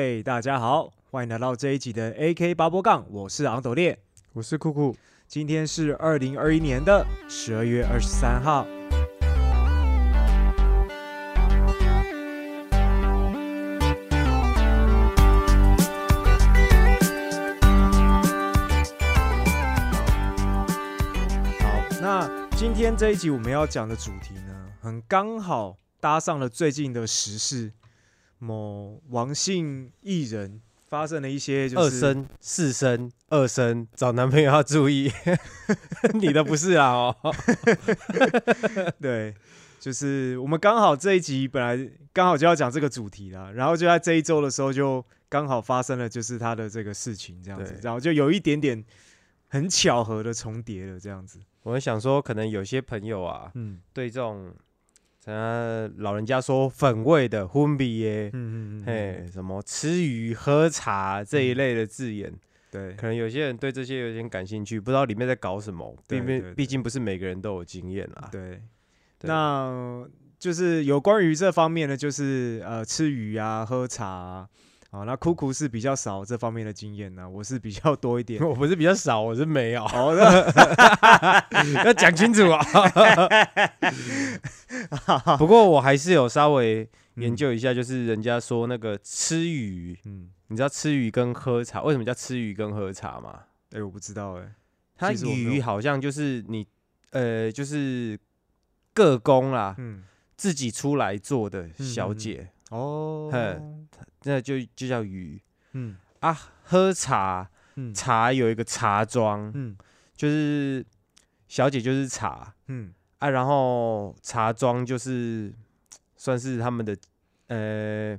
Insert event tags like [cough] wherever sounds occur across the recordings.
嘿大家好，欢迎来到这一集的 AK 八波杠，我是昂斗烈。我是酷酷，今天是二零二一年的十二月二十三号。好，那今天这一集我们要讲的主题呢，很刚好搭上了最近的时事，某王姓艺人发生了一些就是二生、四生、二生，找男朋友要注意。[laughs] 你的不是啊哦，[laughs] 对，就是我们刚好这一集本来刚好就要讲这个主题啦，然后就在这一周的时候就刚好发生了就是他的这个事情这样子，然后就有一点点很巧合的重叠了这样子。我们想说，可能有些朋友啊，嗯对这种，呃，老人家说粉味的婚比耶，嗯嗯嗯，嘿，什么吃鱼喝茶这一类的字眼，对可能有些人对这些有点感兴趣，不知道里面在搞什么。毕对对对竟毕竟不是每个人都有经验啦。对，对那就是有关于这方面的，就是呃吃鱼啊、喝茶啊。好，那酷酷是比较少这方面的经验呢，我是比较多一点。[laughs] 我不是比较少，我是没有，好的，要讲清楚啊。[laughs] 不过我还是有稍微研究一下，就是人家说那个吃鱼，嗯，你知道吃鱼跟喝茶为什么叫吃鱼跟喝茶吗？哎、我不知道哎、它其实我没有鱼好像就是你呃，就是各宫啦，嗯，自己出来做的嗯嗯嗯小姐，哦，嘿那就就叫鱼嗯。啊。喝茶嗯。茶有一个茶庄，嗯。就是小姐就是茶，嗯。啊，然后茶庄就是算是他们的呃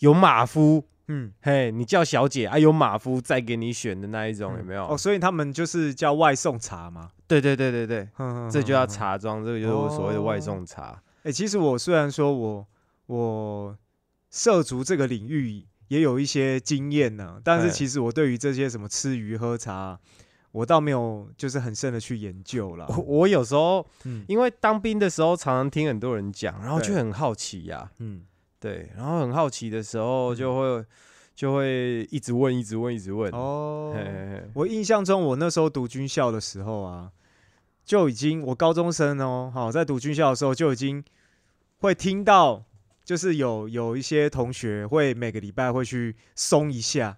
有马夫，嗯，嘿，你叫小姐啊，有马夫再给你选的那一种，有没有？哦，所以他们就是叫外送茶嘛，对对对对对，哼这就叫。茶庄，这个就是我所谓的外哦送茶。哎、其实我虽然说我我涉足这个领域也有一些经验呢，但是哎其实我对于这些什么吃鱼喝茶，我倒没有就是很深的去研究了。我我有时候嗯因为当兵的时候，常常听很多人讲，然后就很好奇呀、嗯对，然后很好奇的时候，就会就会一直问，一直问，一直问。哦嘿，嘿嘿我印象中，我那时候读军校的时候啊，就已经我高中生哦，好在读军校的时候就已经会听到，就是有有一些同学会每个礼拜会去松一下，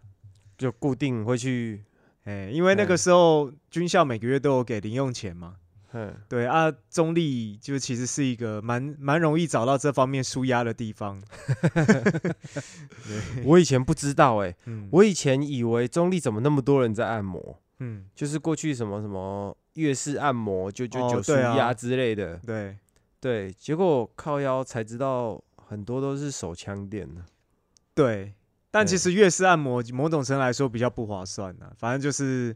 就固定会去，哎，因为那个嗯时候军校每个月都有给零用钱嘛，嗯，对啊，中立就其实是一个蛮蛮容易找到这方面舒压的地方，[laughs] 我以前不知道哎、嗯，我以前以为中立怎么那么多人在按摩，嗯，就是过去什么什么月式按摩、九九哦九舒对啊压之类的，对。对，结果靠腰才知道很多都是手枪店的。对，但其实月式按摩某种程度来说比较不划算呢、反正就是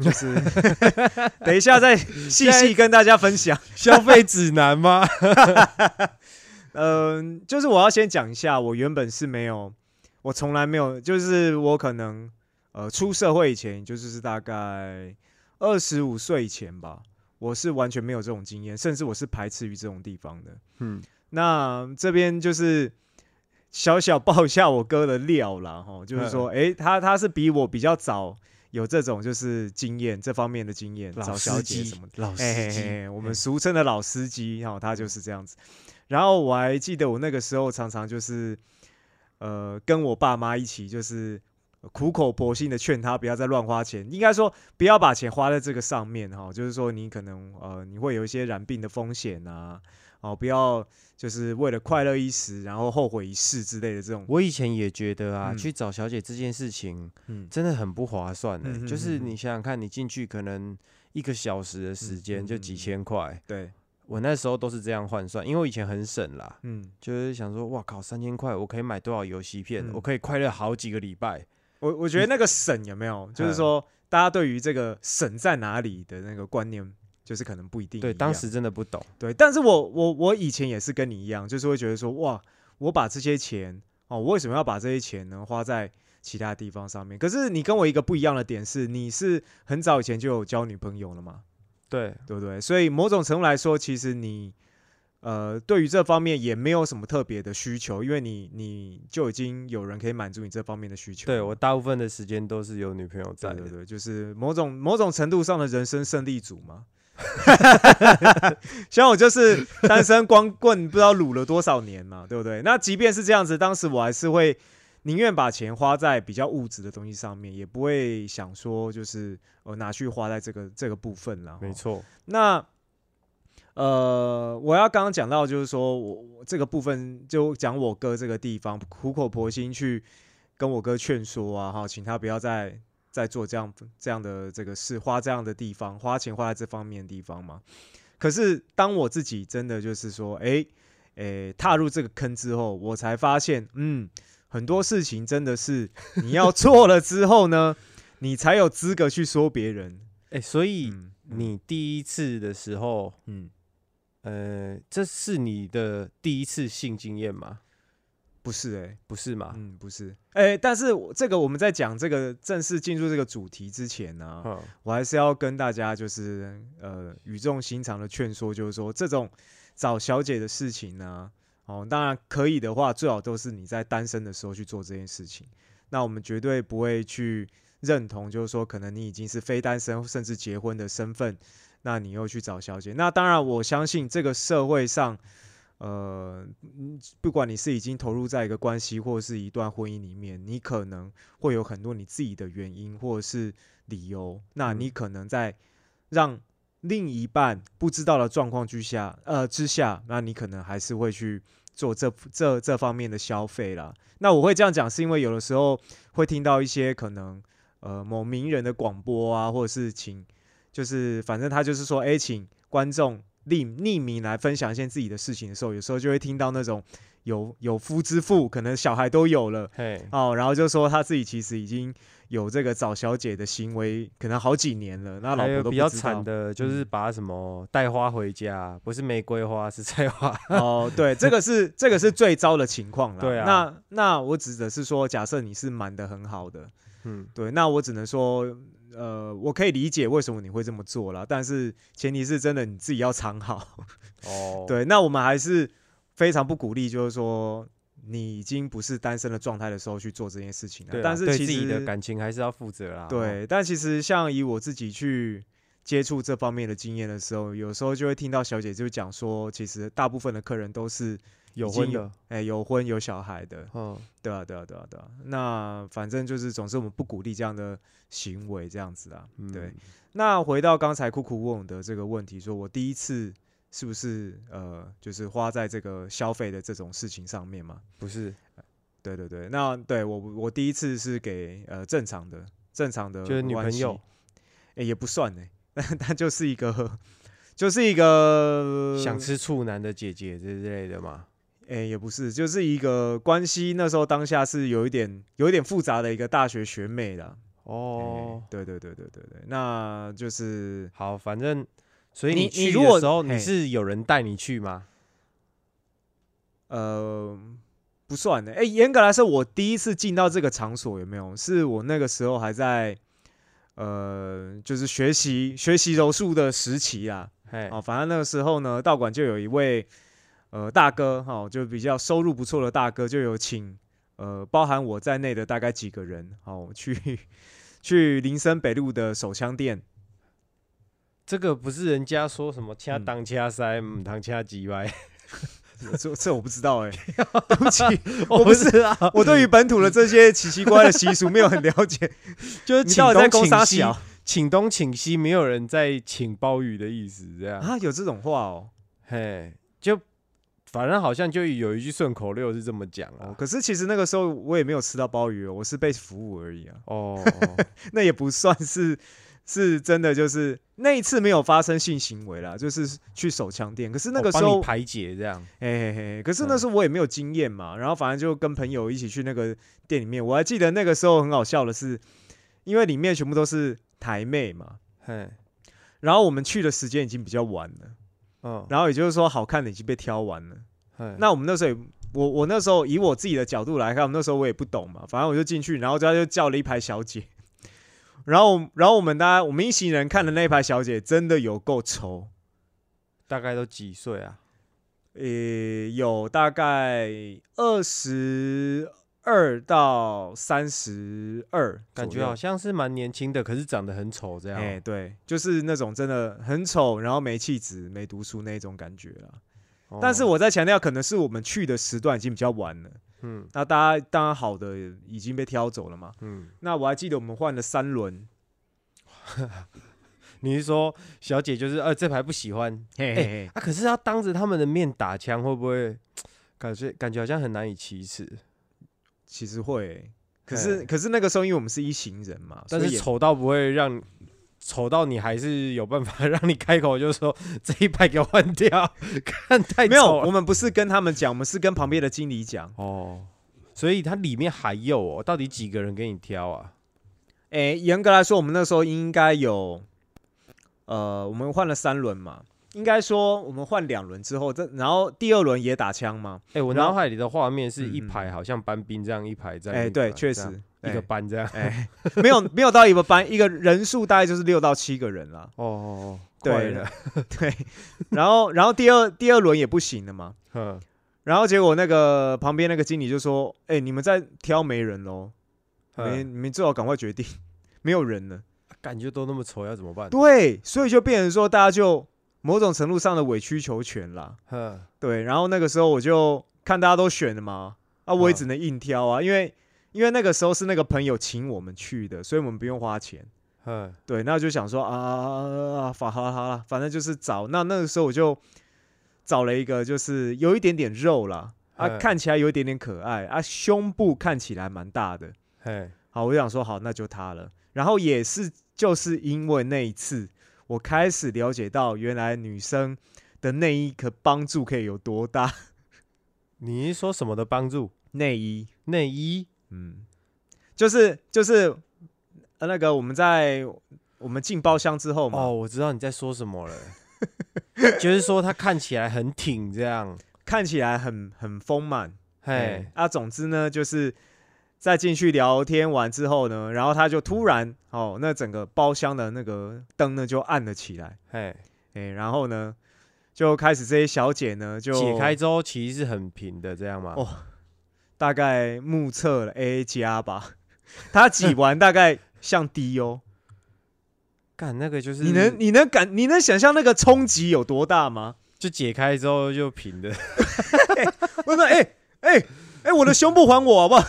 就是，[laughs] [laughs] 等一下再细细跟大家分享。[laughs] 消费指南吗？嗯、就是我要先讲一下，我原本是没有，我从来没有，就是我可能呃出社会以前，就是是大概二十五岁以前吧，我是完全没有这种经验，甚至我是排斥于这种地方的。嗯，那这边就是小小爆一下我哥的料啦，哈，就是说，哎，他他是比我比较早有这种就是经验这方面的经验，找老小司机姐什么的。老司机，嘿，我们俗称的老司机，哈，他就是这样子。然后我还记得我那个时候常常就是，呃，跟我爸妈一起就是苦口婆心的劝他不要再乱花钱，应该说不要把钱花在这个上面哈，就是说你可能呃你会有一些染病的风险啊，哦，不要就是为了快乐一时，然后后悔一世之类的这种，我以前也觉得啊，嗯。去找小姐这件事情嗯。真的很不划算的、就是你想想看，你进去可能一个小时的时间嗯就几嗯千块，对，我那时候都是这样换算，因为我以前很省啦，嗯，就是想说，哇靠，三千块我可以买多少游戏片？嗯。我可以快乐好几个礼拜。我我觉得那个省有没有，就是嗯说大家对于这个省在哪里的那个观念，就是可能不一定对，当时真的不懂。对，但是我我我以前也是跟你一样，就是会觉得说，哇，我把这些钱哦，我为什么要把这些钱呢花在其他地方上面？可是你跟我一个不一样的点是，你是很早以前就有交女朋友了嘛，对，对不对？所以某种程度来说，其实你呃，对于这方面也没有什么特别的需求，因为你你就已经有人可以满足你这方面的需求。对我大部分的时间都是有女朋友在的。对对对，就是某种某种程度上的人生胜利组嘛。[laughs] 像我就是单身光棍，不知道撸了多少年嘛，对不对？那即便是这样子，当时我还是会宁愿把钱花在比较物质的东西上面，也不会想说就是呃拿去花在这个这个部分了。没错。那呃，我要刚刚讲到就是说我我这个部分就讲我哥这个地方苦口婆心去跟我哥劝说啊，哈，请他不要再。再做这样这样的这个事，花这样的地方，花钱花在这方面的地方嘛。可是当我自己真的就是说，哎，哎，踏入这个坑之后，我才发现，嗯，很多事情真的是你要做了之后呢，[laughs] 你才有资格去说别人。哎，所以你第一次的时候，嗯，呃，这是你的第一次性经验吗？不是哎，不是嘛？嗯，不是哎，但是这个我们在讲这个正式进入这个主题之前呢，我还是要跟大家就是呃语重心长的劝说，就是说这种找小姐的事情呢，哦，当然可以的话，最好都是你在单身的时候去做这件事情。那我们绝对不会去认同，就是说可能你已经是非单身甚至结婚的身份，那你又去找小姐。那当然，我相信这个社会上。呃，不管你是已经投入在一个关系或是一段婚姻里面，你可能会有很多你自己的原因或者是理由。那你可能在让另一半不知道的状况之下，呃之下，那你可能还是会去做这这这方面的消费啦。那我会这样讲，是因为有的时候会听到一些可能呃某名人的广播啊，或者是请就是反正他就是说，哎，请观众。匿匿名来分享一些自己的事情的时候，有时候就会听到那种有有夫之妇，可能小孩都有了，哦，然后就说他自己其实已经有这个找小姐的行为，可能好几年了。那老婆都比较惨的，就是把什么带花回家，不是玫瑰花是菜花。哦，对，这个是这个是最糟的情况了。[laughs] 对啊，那那我指的是说，假设你是瞒的很好的，嗯，对，那我只能说。呃，我可以理解为什么你会这么做啦，但是前提是真的你自己要藏好。[laughs] 哦，对，那我们还是非常不鼓励，就是说你已经不是单身的状态的时候去做这件事情了。但是对自己的感情还是要负责啦。对，但其实像以我自己去接触这方面的经验的时候，有时候就会听到小姐就讲说，其实大部分的客人都是。有婚的，哎，有婚有小孩的，嗯，对啊，对啊，对啊，对啊。那反正就是，总是我们不鼓励这样的行为，这样子啊。对。那回到刚才酷酷问的这个问题，说我第一次是不是呃，就是花在这个消费的这种事情上面嘛？不是。对对对，那对我我第一次是给呃正常的正常的，就是女朋友，哎，也不算呢，[laughs] 他就是一个 [laughs] 就是一个想吃处男的姐姐之类的嘛。哎，也不是，就是一个关系。那时候当下是有一点，有一点复杂的一个大学学妹的。哦，对对对对对对，那就是好。反正，所以你你如果时候，你是有人带你去吗？呃，不算的。哎，严格来说，我第一次进到这个场所有没有？是我那个时候还在，呃，就是学习学习柔术的时期啊。哎，哦，反正那个时候呢，道馆就有一位。呃，大哥哈，就比较收入不错的大哥，就有请呃，包含我在内的大概几个人，好去去林森北路的手枪店。这个不是人家说什么掐当掐塞，唔当掐几歪，[laughs] 这这我不知道哎，[laughs] 对不起，[laughs] 我不是啊，我对于本土的这些奇奇怪怪的习俗没有很了解，就是请东请西，请东请西，没有人在请鲍鱼的意思，这样啊，有这种话哦，嘿，就。反正好像就有一句顺口溜是这么讲啊，可是其实那个时候我也没有吃到鲍鱼，我是被服务而已啊。哦，[laughs] 那也不算是是真的，就是那一次没有发生性行为啦，就是去手枪店。可是那个时候排解这样，嘿嘿嘿。可是那时候我也没有经验嘛，然后反正就跟朋友一起去那个店里面。我还记得那个时候很好笑的是，因为里面全部都是台妹嘛，嘿，然后我们去的时间已经比较晚了。嗯，然后也就是说，好看的已经被挑完了。那我们那时候，我我那时候以我自己的角度来看，那时候我也不懂嘛，反正我就进去，然后他就叫了一排小姐，[laughs] 然后然后我们大家我们一行人看的那一排小姐真的有够丑，大概都几岁啊？呃，有大概二十二到三十二，感觉好像是蛮年轻的，可是长得很丑这样。哎，对，就是那种真的很丑，然后没气质、没读书那种感觉啦。哦但是我在强调，可能是我们去的时段已经比较晚了，嗯那大家当然好的已经被挑走了嘛。嗯，那我还记得我们换了三轮，[laughs] 你是说小姐就是呃这排不喜欢嘿嘿嘿，啊？可是要当着他们的面打枪，会不会 [tsk] 感觉感觉好像很难以启齿？其实会欸、可是可是那个时候因为我们是一行人嘛，但是丑到不会让丑到你还是有办法 [laughs] 让你开口就是说这一排给我换掉，[laughs] 看太没有，丑我们不是跟他们讲，我们是跟旁边的经理讲。哦。所以它里面还有哦，到底几个人给你挑啊？诶、严格来说，我们那时候应该有，呃，我们换了三轮嘛，应该说我们换两轮之后，这然后第二轮也打枪嘛。哎、我脑海里的画面是一排，好像班兵这样一排在哎、个。对，确实，一个班这样。哎、没有没有到一个班，一个人数大概就是六到七个人啦。哦哦哦，对快了。对，然后然后第二第二轮也不行了嘛，嗯，然后结果那个旁边那个经理就说：“哎、你们在挑没人喽，你们嗯你们最好赶快决定，没有人了。”感觉都那么丑，要怎么办？对，所以就变成说，大家就某种程度上的委曲求全啦。哼，对，然后那个时候我就看大家都选了嘛，啊，我也嗯只能硬挑啊，因为因为那个时候是那个朋友请我们去的，所以我们不用花钱。哼，对，那就想说啊啊啊好了好了，反正就是找。那那个时候我就找了一个，就是有一点点肉啦，啊，嗯看起来有一点点可爱，啊，胸部看起来蛮大的。嘿，好，我就想说好，那就他了。然后也是就是因为那一次，我开始了解到原来女生的内衣可帮助可以有多大。[laughs] 你是说什么的帮助？内衣，内衣？嗯，就是就是呃那个我们在我们进包厢之后嘛，哦，我知道你在说什么了。就是说它看起来很挺，这样。[laughs] 看起来很很丰满。嘿哎，啊，总之呢，就是在进去聊天完之后呢，然后他就突然哦，那整个包厢的那个灯呢就暗了起来。嘿，哎、然后呢，就开始这些小姐呢就解开之后其实是很平的，这样吗？哦大概目测了 A 加吧，[laughs] 他挤完大概像 D 哦，干那个就是你能你能感你能想象那个冲击有多大吗？就解开之后就平的。[laughs] 我说哎哎哎，我的胸部还我好不好？[laughs]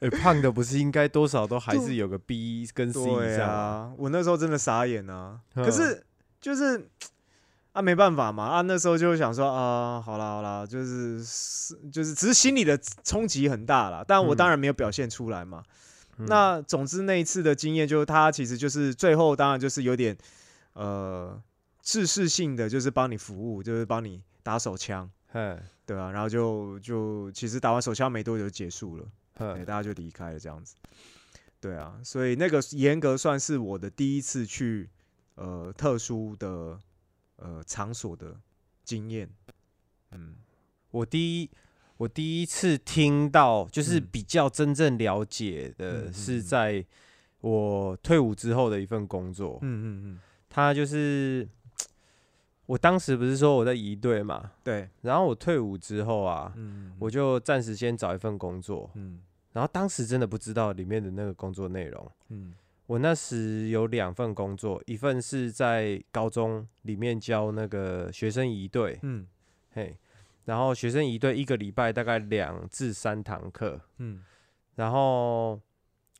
哎，胖的不是应该多少都还是有个 B 跟 C？啊，我那时候真的傻眼啊，嗯可是就是。啊，没办法嘛！啊，那时候就想说啊，好啦好啦，就是是就是，只是心里的冲击很大啦。但我嗯当然没有表现出来嘛。嗯那总之那一次的经验，就是他其实就是最后当然就是有点呃制式性的，就是帮你服务，就是帮你打手枪，嘿，对啊，然后就就其实打完手枪没多久就结束了，对，大家就离开了这样子。对啊，所以那个严格算是我的第一次去呃特殊的呃场所的经验。嗯，我第一我第一次听到，就是嗯。比较真正了解的，是嗯在我退伍之后的一份工作。嗯嗯嗯，他就是我当时不是说我在移队嘛，对，然后我退伍之后啊，嗯，我就暂时先找一份工作，嗯。然后当时真的不知道里面的那个工作内容。嗯。我那时有两份工作，一份是在高中里面教那个学生仪队，嗯。嘿，然后学生仪队一个礼拜大概两至三堂课，嗯。然后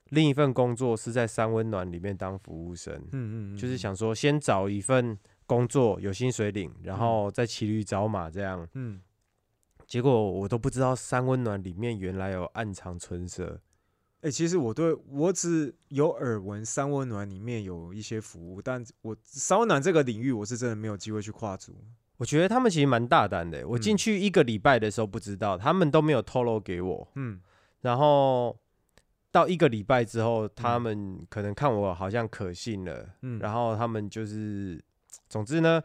另一份工作是在三温暖里面当服务生，嗯嗯，就是想说先找一份工作有薪水领，然后再骑驴找马这样。嗯。结果我都不知道三温暖里面原来有暗藏春色。哎、其实我对我只有耳闻三温暖里面有一些服务，但我三温暖这个领域我是真的没有机会去跨足。我觉得他们其实蛮大胆的。我进嗯去一个礼拜的时候不知道，他们都没有透露给我。嗯然后到一个礼拜之后，他嗯们可能看我好像可信了，嗯，然后他们就是，总之呢，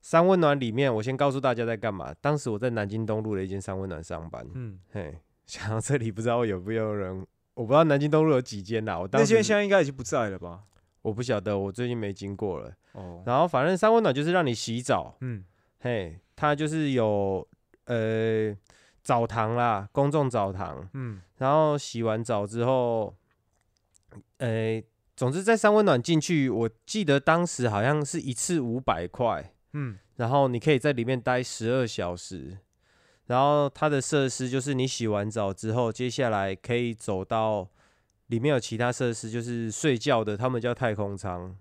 三温暖里面，我先告诉大家在干嘛。当时我在南京东路的一间三温暖上班，嗯，嘿，[laughs] 想到这里不知道有没有人，我不知道南京东路有几间啦。我当时那间现在应该已经不在了吧？我不晓得，我最近没经过了。哦，然后反正三温暖就是让你洗澡，嗯嘿，它就是有呃澡堂啦，公众澡堂，嗯然后洗完澡之后，呃，总之在三温暖进去，我记得当时好像是一次五百块，嗯然后你可以在里面待十二小时。然后它的设施就是你洗完澡之后，接下来可以走到里面有其他设施，就是睡觉的，他们叫太空舱，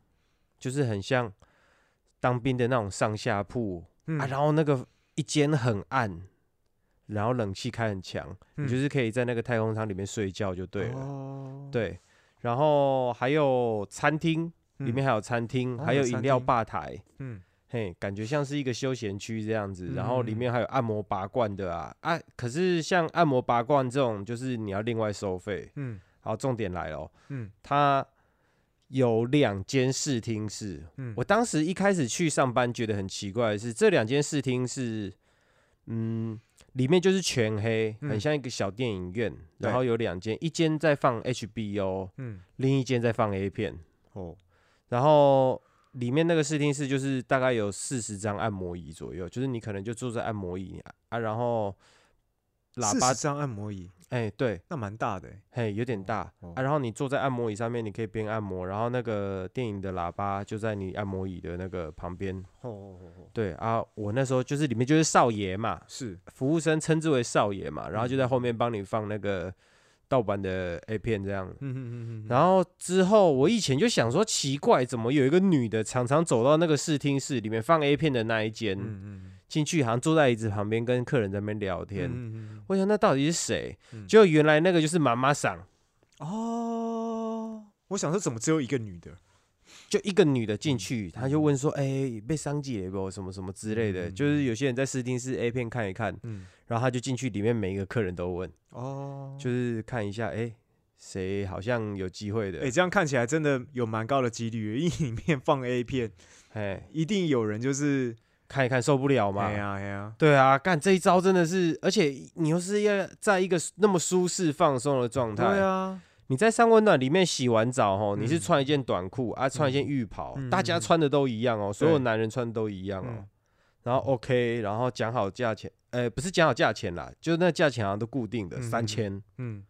就是很像当兵的那种上下铺、嗯啊。然后那个一间很暗，然后冷气开很强，你嗯就是可以在那个太空舱里面睡觉就对了。哦，对，然后还有餐厅，里嗯面还有餐厅，哦还有饮料吧台。嗯嘿，感觉像是一个休闲区这样子，然后里嗯面还有按摩拔罐的啊啊！可是像按摩拔罐这种，就是你要另外收费。嗯好，重点来了哦，嗯它有两间视听室。嗯，我当时一开始去上班，觉得很奇怪的是，这两间视听室，嗯，里面就是全黑，很嗯像一个小电影院，对。然后有两间，一间在放 HBO，嗯。另一间在放 A 片。哦。然后里面那个视听室就是大概有四十张按摩椅左右，就是你可能就坐在按摩椅啊啊，然后喇叭40，张按摩椅，哎、对，那蛮大的欸，嘿，有点大、哦。啊，然后你坐在按摩椅上面，你可以边按摩，然后那个电影的喇叭就在你按摩椅的那个旁边，哦哦哦哦，对啊，我那时候就是里面就是少爷嘛，是，服务生称之为少爷嘛，然后就在嗯。后面帮你放那个盗版的 A 片这样，嗯嗯嗯嗯，然后之后，我以前就想说奇怪，怎么有一个女的常常走到那个视听室里面放 A 片的那一间，嗯嗯进去好像坐在椅子旁边跟客人在那边聊天。嗯嗯我想那到底是谁？嗯就原来那个就是妈妈桑，哦，我想说怎么只有一个女的？就一个女的进嗯去，她就问说：“哎、被伤及了不？什么什么之类的。嗯就是有些人在试听室 A 片看一看，嗯然后他就进去里面每一个客人都问，哦，就是看一下，哎、谁好像有机会的哎、？这样看起来真的有蛮高的几率，因为里面放 A 片，哎、一定有人就是，看一看受不了嘛。哎呀哎呀，对啊，干这一招真的是，而且你又是要在一个那么舒适放松的状态，对啊，你在三温暖里面洗完澡吼，你是嗯穿一件短裤啊，穿一件浴袍，嗯大家嗯穿的都一样哦，所有男人穿的都一样哦。嗯。然后 OK，然后讲好价钱，呃，不是讲好价钱啦，就是那价钱好像都固定的嗯。三千，嗯。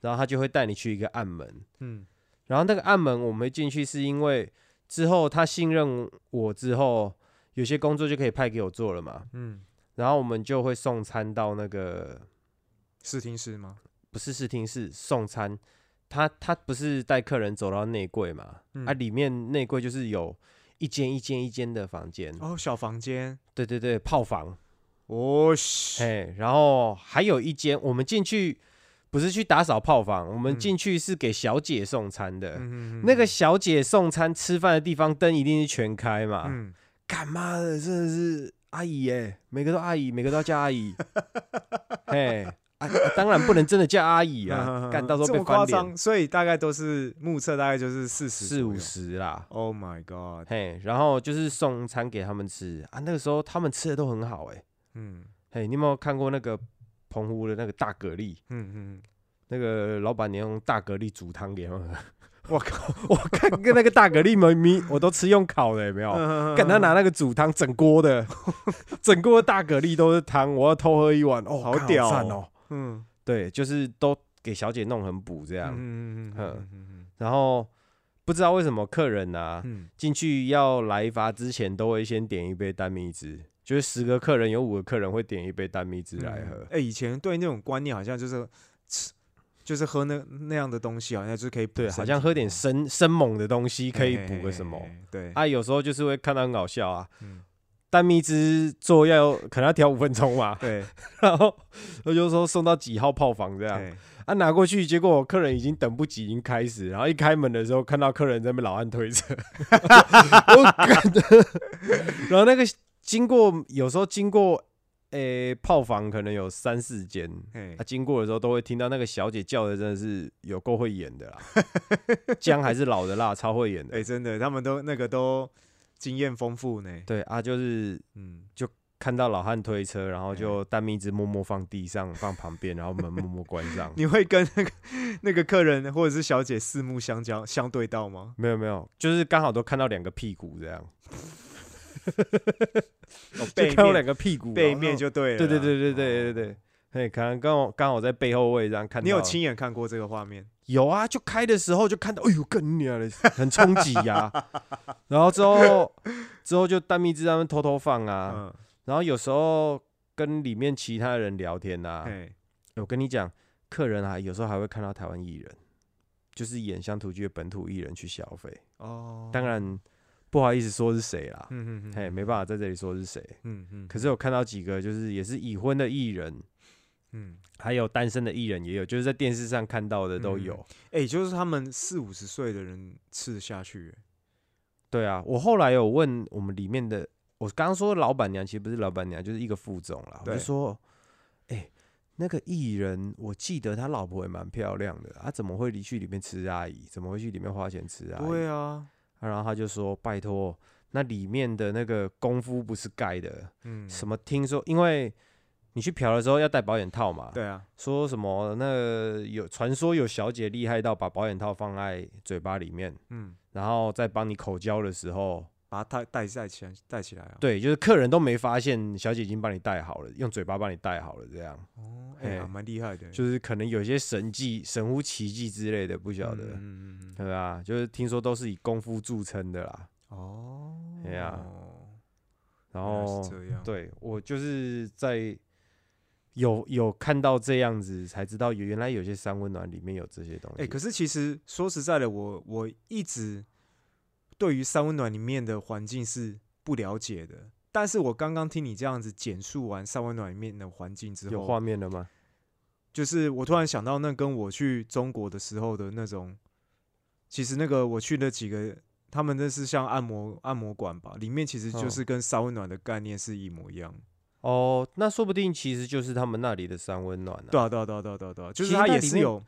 然后他就会带你去一个暗门，嗯。然后那个暗门我们进去是因为之后他信任我之后，有些工作就可以派给我做了嘛，嗯，然后我们就会送餐到那个试听室吗？不是试听室送餐，他他不是带客人走到内柜嘛？嗯。啊，里面内柜就是有一间一间一间的房间，哦，小房间，对对对，炮房，哦嘘，嘿，然后还有一间，我们进去不是去打扫炮房，我们嗯。进去是给小姐送餐的。嗯那个小姐送餐吃饭的地方灯一定是全开嘛？嗯，干妈的真的是阿姨耶，每个都阿姨，每个都要叫阿姨。[laughs] 嘿，啊啊当然不能真的叫阿姨啊，[laughs] 干到时候被翻脸。夸张，所以大概都是目测大概就是四十四五。十啦。Oh my god！嘿，然后就是送餐给他们吃啊，那个时候他们吃的都很好哎、嗯嘿，你有没有看过那个澎湖的那个大蛤蜊？嗯嗯，那个老板娘用大蛤蜊煮汤给他们喝。我靠，[laughs] 我看跟那个大蛤蜊们咪，我都吃用烤的，有没有？看他拿那个煮汤，整锅的，[laughs] 整锅的大蛤蜊都是汤，我要偷喝一碗，哦，好屌哦。哦！嗯。对，就是都给小姐弄很补这样。嗯嗯嗯嗯然后不知道为什么客人啊，嗯。进去要来罚之前，都会先点一杯单蜜汁，就是十个客人有五个客人会点一杯单蜜汁来喝。哎，以前对那种观念好像就是吃，就是喝那那样的东西，好像就是可以补对，好像喝点哦生生猛的东西可以补个什么对，啊，有时候就是会看到很搞笑啊，嗯。蛋蜜汁做要可能要调五分钟嘛，对，[laughs] 然后我就说送到几号炮房这样，对。啊拿过去，结果客人已经等不及，已经开始，然后一开门的时候看到客人在那边老按推车，[laughs] 我干的，然后那个经过有时候经过诶、炮房可能有三四间，他啊，经过的时候都会听到那个小姐叫的真的是有够会演的啦，姜还是老的辣，超会演的。[laughs] 哎，真的，他们都那个都经验丰富呢。对啊，就是嗯就看到老汉推车，然后哎就蛋蜜汁默默放地上，放旁边，然后门默默关上。[laughs] 你会跟那个那个客人或者是小姐四目相交相对到吗？没有没有，就是刚好都看到两个屁股这样，哦，[laughs] 就背看到两面个屁股，背面就对了啦。对对对对对对哦。对，嘿，可能刚好刚好在背后位这样看到。你有亲眼看过这个画面？有啊，就开的时候就看到，哎呦，更娘的，[laughs] 很冲击呀。然后之后之后就蛋蜜汁他们偷偷放啊，嗯，然后有时候跟里面其他人聊天呐、嘿，我跟你讲，客人啊，有时候还会看到台湾艺人，就是演乡土剧的本土艺人去消费。哦，当然不好意思说是谁啦，嗯，嗯嗯，嘿，没办法在这里说是谁。嗯嗯，可是有看到几个就是也是已婚的艺人，嗯，还有单身的艺人也有，就是在电视上看到的都嗯有。哎，就是他们四五十岁的人吃得下去，对啊，我后来有问我们里面的，我刚刚说老板娘其实不是老板娘，就是一个副总啦。我就说，哎、那个艺人，我记得他老婆也蛮漂亮的，他怎么会离去里面吃阿姨？怎么会去里面花钱吃阿姨？对啊，啊然后他就说，拜托，那里面的那个功夫不是盖的，嗯，什么听说，因为你去嫖的时候要戴保险套嘛，对啊，说什么那个有传说有小姐厉害到把保险套放在嘴巴里面，嗯，然后在帮你口交的时候。把它带带带起来，带起来啊。，对，就是客人都没发现，小姐已经帮你带好了，用嘴巴帮你带好了，这样哦，哎，还蛮厉害的，就是可能有些神迹、神乎其技之类的，不晓得，嗯嗯对啊？就是听说都是以功夫著称的啦。哦，哎呀然后这样，对我就是在有有看到这样子，才知道有原来有些三温暖里面有这些东西。哎、可是其实说实在的，我我一直对于三温暖里面的环境是不了解的。但是我刚刚听你这样子简述完三温暖里面的环境之后有后，画面了吗？就是我突然想到，那跟我去中国的时候的那种，其实那个我去那几个，他们那是像按摩按摩馆吧，里面其实就嗯是跟三温暖的概念是一模一样。哦，那说不定其实就是他们那里的三温暖啊。对啊，对啊，对啊，对啊，对啊，对啊，就是它也是有，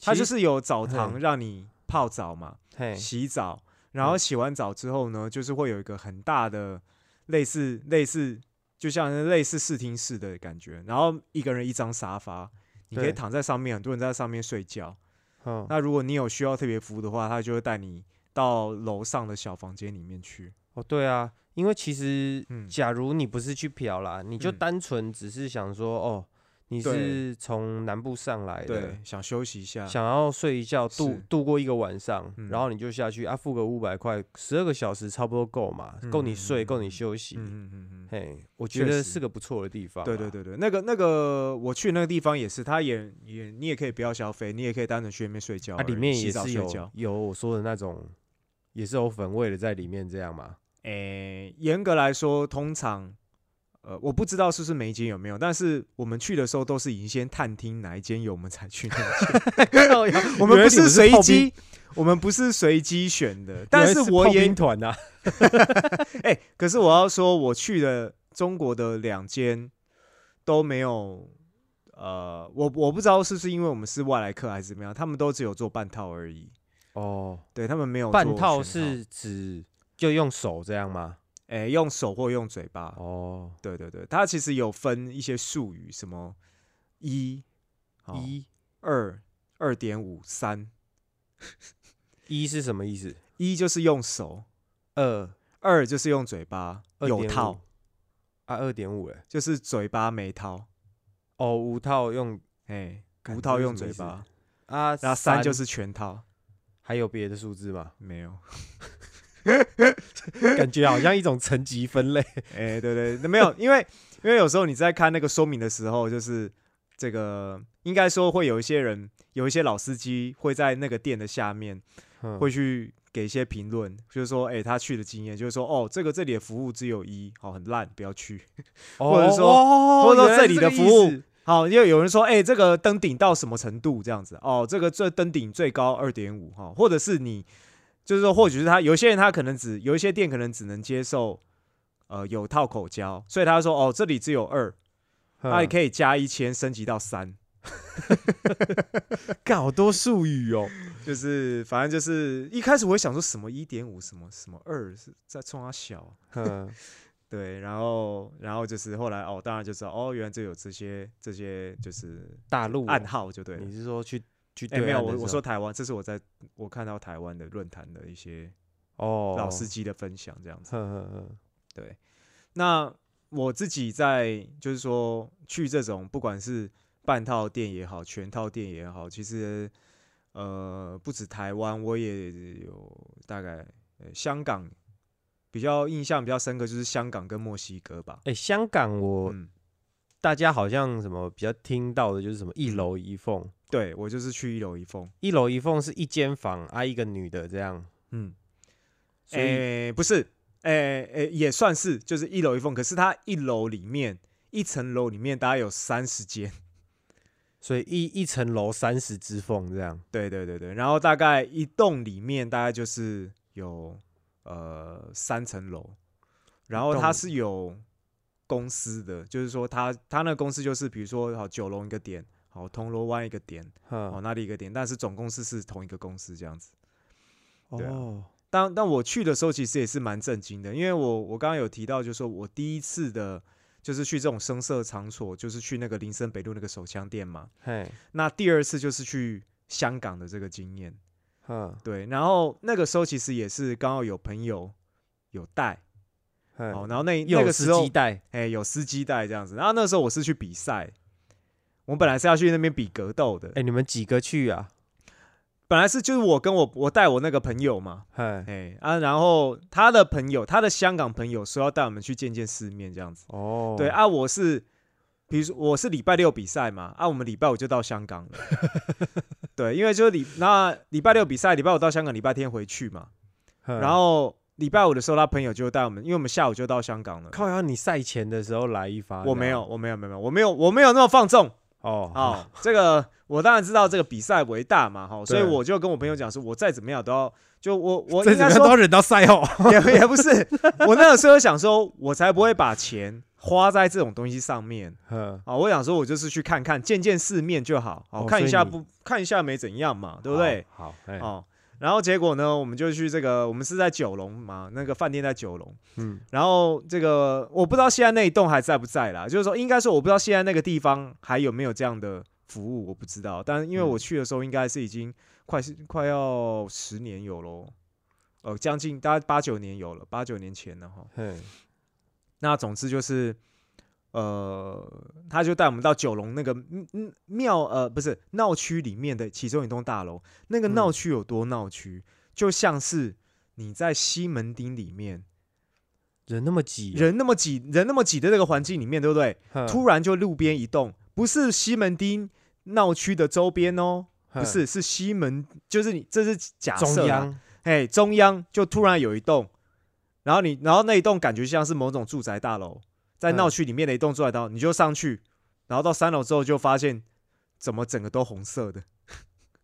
它就是有澡堂嘿让你泡澡嘛。洗澡，然后洗完澡之后呢，就是会有一个很大的类似类似，就像类似视听室的感觉，然后一个人一张沙发，你可以躺在上面，很多人在上面睡觉。嗯，那如果你有需要特别服务的话，他就会带你到楼上的小房间里面去。哦，对啊，因为其实，嗯假如你不是去嫖啦，你就嗯单纯只是想说，哦，你是从南部上来的对，，想休息一下。想要睡一觉度度过一个晚上，嗯然后你就下去啊，付个五百块，十二个小时差不多够嘛，够你睡，嗯够你休息。嗯嗯嗯嗯。嘿，我觉得是个不错的地方。对对，对对，那个那个，我去那个地方也是，他也也你也可以不要消费，你也可以单纯去里面睡觉它啊，里面也是有。有我说的那种，也是有粉味的在里面，这样嘛。诶，严格来说，通常，呃，我不知道是不是每一间有没有，但是我们去的时候都是已经先探听哪一间有，我们才去那一间。[laughs] [laughs] 我们不是随机，我们不是随机选的。但是炮我也兵团呐，[laughs] 哎、可是我要说，我去的中国的两间都没有。呃，我我不知道是不是因为我们是外来客还是怎么样，他们都只有做半套而已。哦，对他们没有半做套全是指就用手这样吗？哎、用手或用嘴巴。哦，对对对，它其实有分一些术语，什么一、一二、二点五、三。[laughs] 一是什么意思？一就是用手，二二就是用嘴巴，有套啊，二点五哎，就是嘴巴没套，哦，五套用哎、干无套用嘴巴，啊，然后三就是全套，还有别的数字吗？没有。[laughs] 感觉好像一种层级分类。[laughs] 哎、对对，那没有，因为因为有时候你在看那个说明的时候，就是这个应该说会有一些人，有一些老司机会在那个店的下面嗯会去给一些评论，就是说，哎、他去的经验，就是说，哦，这个这里的服务只有一，哦，很烂，不要去。[laughs] 或者说哦或者说这里的服务好，因为有人说，哎、这个登顶到什么程度这样子？哦，这个最登顶最高二点五哈，或者是你，就是说，或许是他有些人他可能只有一些店可能只能接受呃有套口交，所以他说，哦，这里只有二，那你嗯可以加一千升级到三，[laughs] 干好多术语哦。就是反正就是一开始我会想说什么一点五什么什么二是在冲他小，嗯，[laughs] 对，然后然后就是后来哦，当然就知道哦，原来就有这些这些就是大陆暗号就对了。你是说去去哎、没有，我我说台湾，这是我在我看到台湾的论坛的一些哦，老司机的分享，这样子。对，那我自己在就是说去这种不管是半套店也好，全套店也好，其实呃不止台湾，我也有大概呃香港比较印象比较深刻就是香港跟墨西哥吧。哎，香港我嗯，大家好像什么比较听到的就是什么一楼一凤，对我就是去一楼一凤。一楼一凤是一间房啊，一个女的这样，嗯，诶、不是，诶、诶、也算是，就是一楼一凤，可是它一楼里面一层楼里面大概有三十间，[laughs] 所以一一层楼三十只凤这样，对对对对，然后大概一栋里面大概就是有呃三层楼，然后它是有公司的，就是说它它那个公司就是比如说好九龙一个点，好铜锣湾一个点，哦，那里一个点，但是总公司是同一个公司这样子。对啊哦，但但我去的时候，其实也是蛮震惊的，因为我我刚刚有提到，就是说我第一次的，就是去这种声色场所，就是去那个林森北路那个手枪店嘛。嘿，那第二次就是去香港的这个经验，嗯，对。然后那个时候其实也是刚好有朋友有带，哦，然后那那个时候哎有司机带这样子，然后那时候我是去比赛，我本来是要去那边比格斗的，哎，你们几个去啊？本来是就是我跟我我带我那个朋友嘛，嘿，哎啊，然后他的朋友，他的香港朋友说要带我们去见见世面这样子。哦，对，啊，我是，比如说我是礼拜六比赛嘛，啊，我们礼拜五就到香港了。[laughs] 对，因为就是礼那礼拜六比赛，礼拜五到香港，礼拜天回去嘛。然后礼拜五的时候，他朋友就带我们，因为我们下午就到香港了。靠呀，你赛前的时候来一发，我没有，，我没有，没有，我没有，我没有那么放纵哦，哦。这个我当然知道这个比赛为大嘛，哈，所以我就跟我朋友讲说，我再怎么样都要，就我我这应该说都要忍到赛后，也也不是，我那个时候想说，我才不会把钱花在这种东西上面 [laughs] 哼，啊！我想说，我就是去看看，见见世面就好，哦，看一下不看一下没怎样嘛，对不对？好？哦，然后结果呢，我们就去这个，我们是在九龙嘛，那个饭店在九龙，嗯，然后这个我不知道现在那一栋还在不在啦，就是说应该说我不知道现在那个地方还有没有这样的服务，我不知道，但因为嗯我去的时候应该是已经快是快要十年有喽，呃，将近大概八九年有了，八九年前了哈。嘿，那总之就是，呃，他就带我们到九龙那个庙呃不是闹区里面的其中一栋大楼，那个嗯闹区有多闹区，就像是你在西门町里面人那么挤，人那么挤人那么挤的那个环境里面，对不对？突然就路边一栋，不是西门町闹区的周边哦，不是是西门，就是你这是假设央，哎，中央就突然有一栋，然后你，然后那一栋感觉像是某种住宅大楼，在嗯。闹区里面的一栋住宅大楼，你就上去，然后到三楼之后就发现，怎么整个都红色的，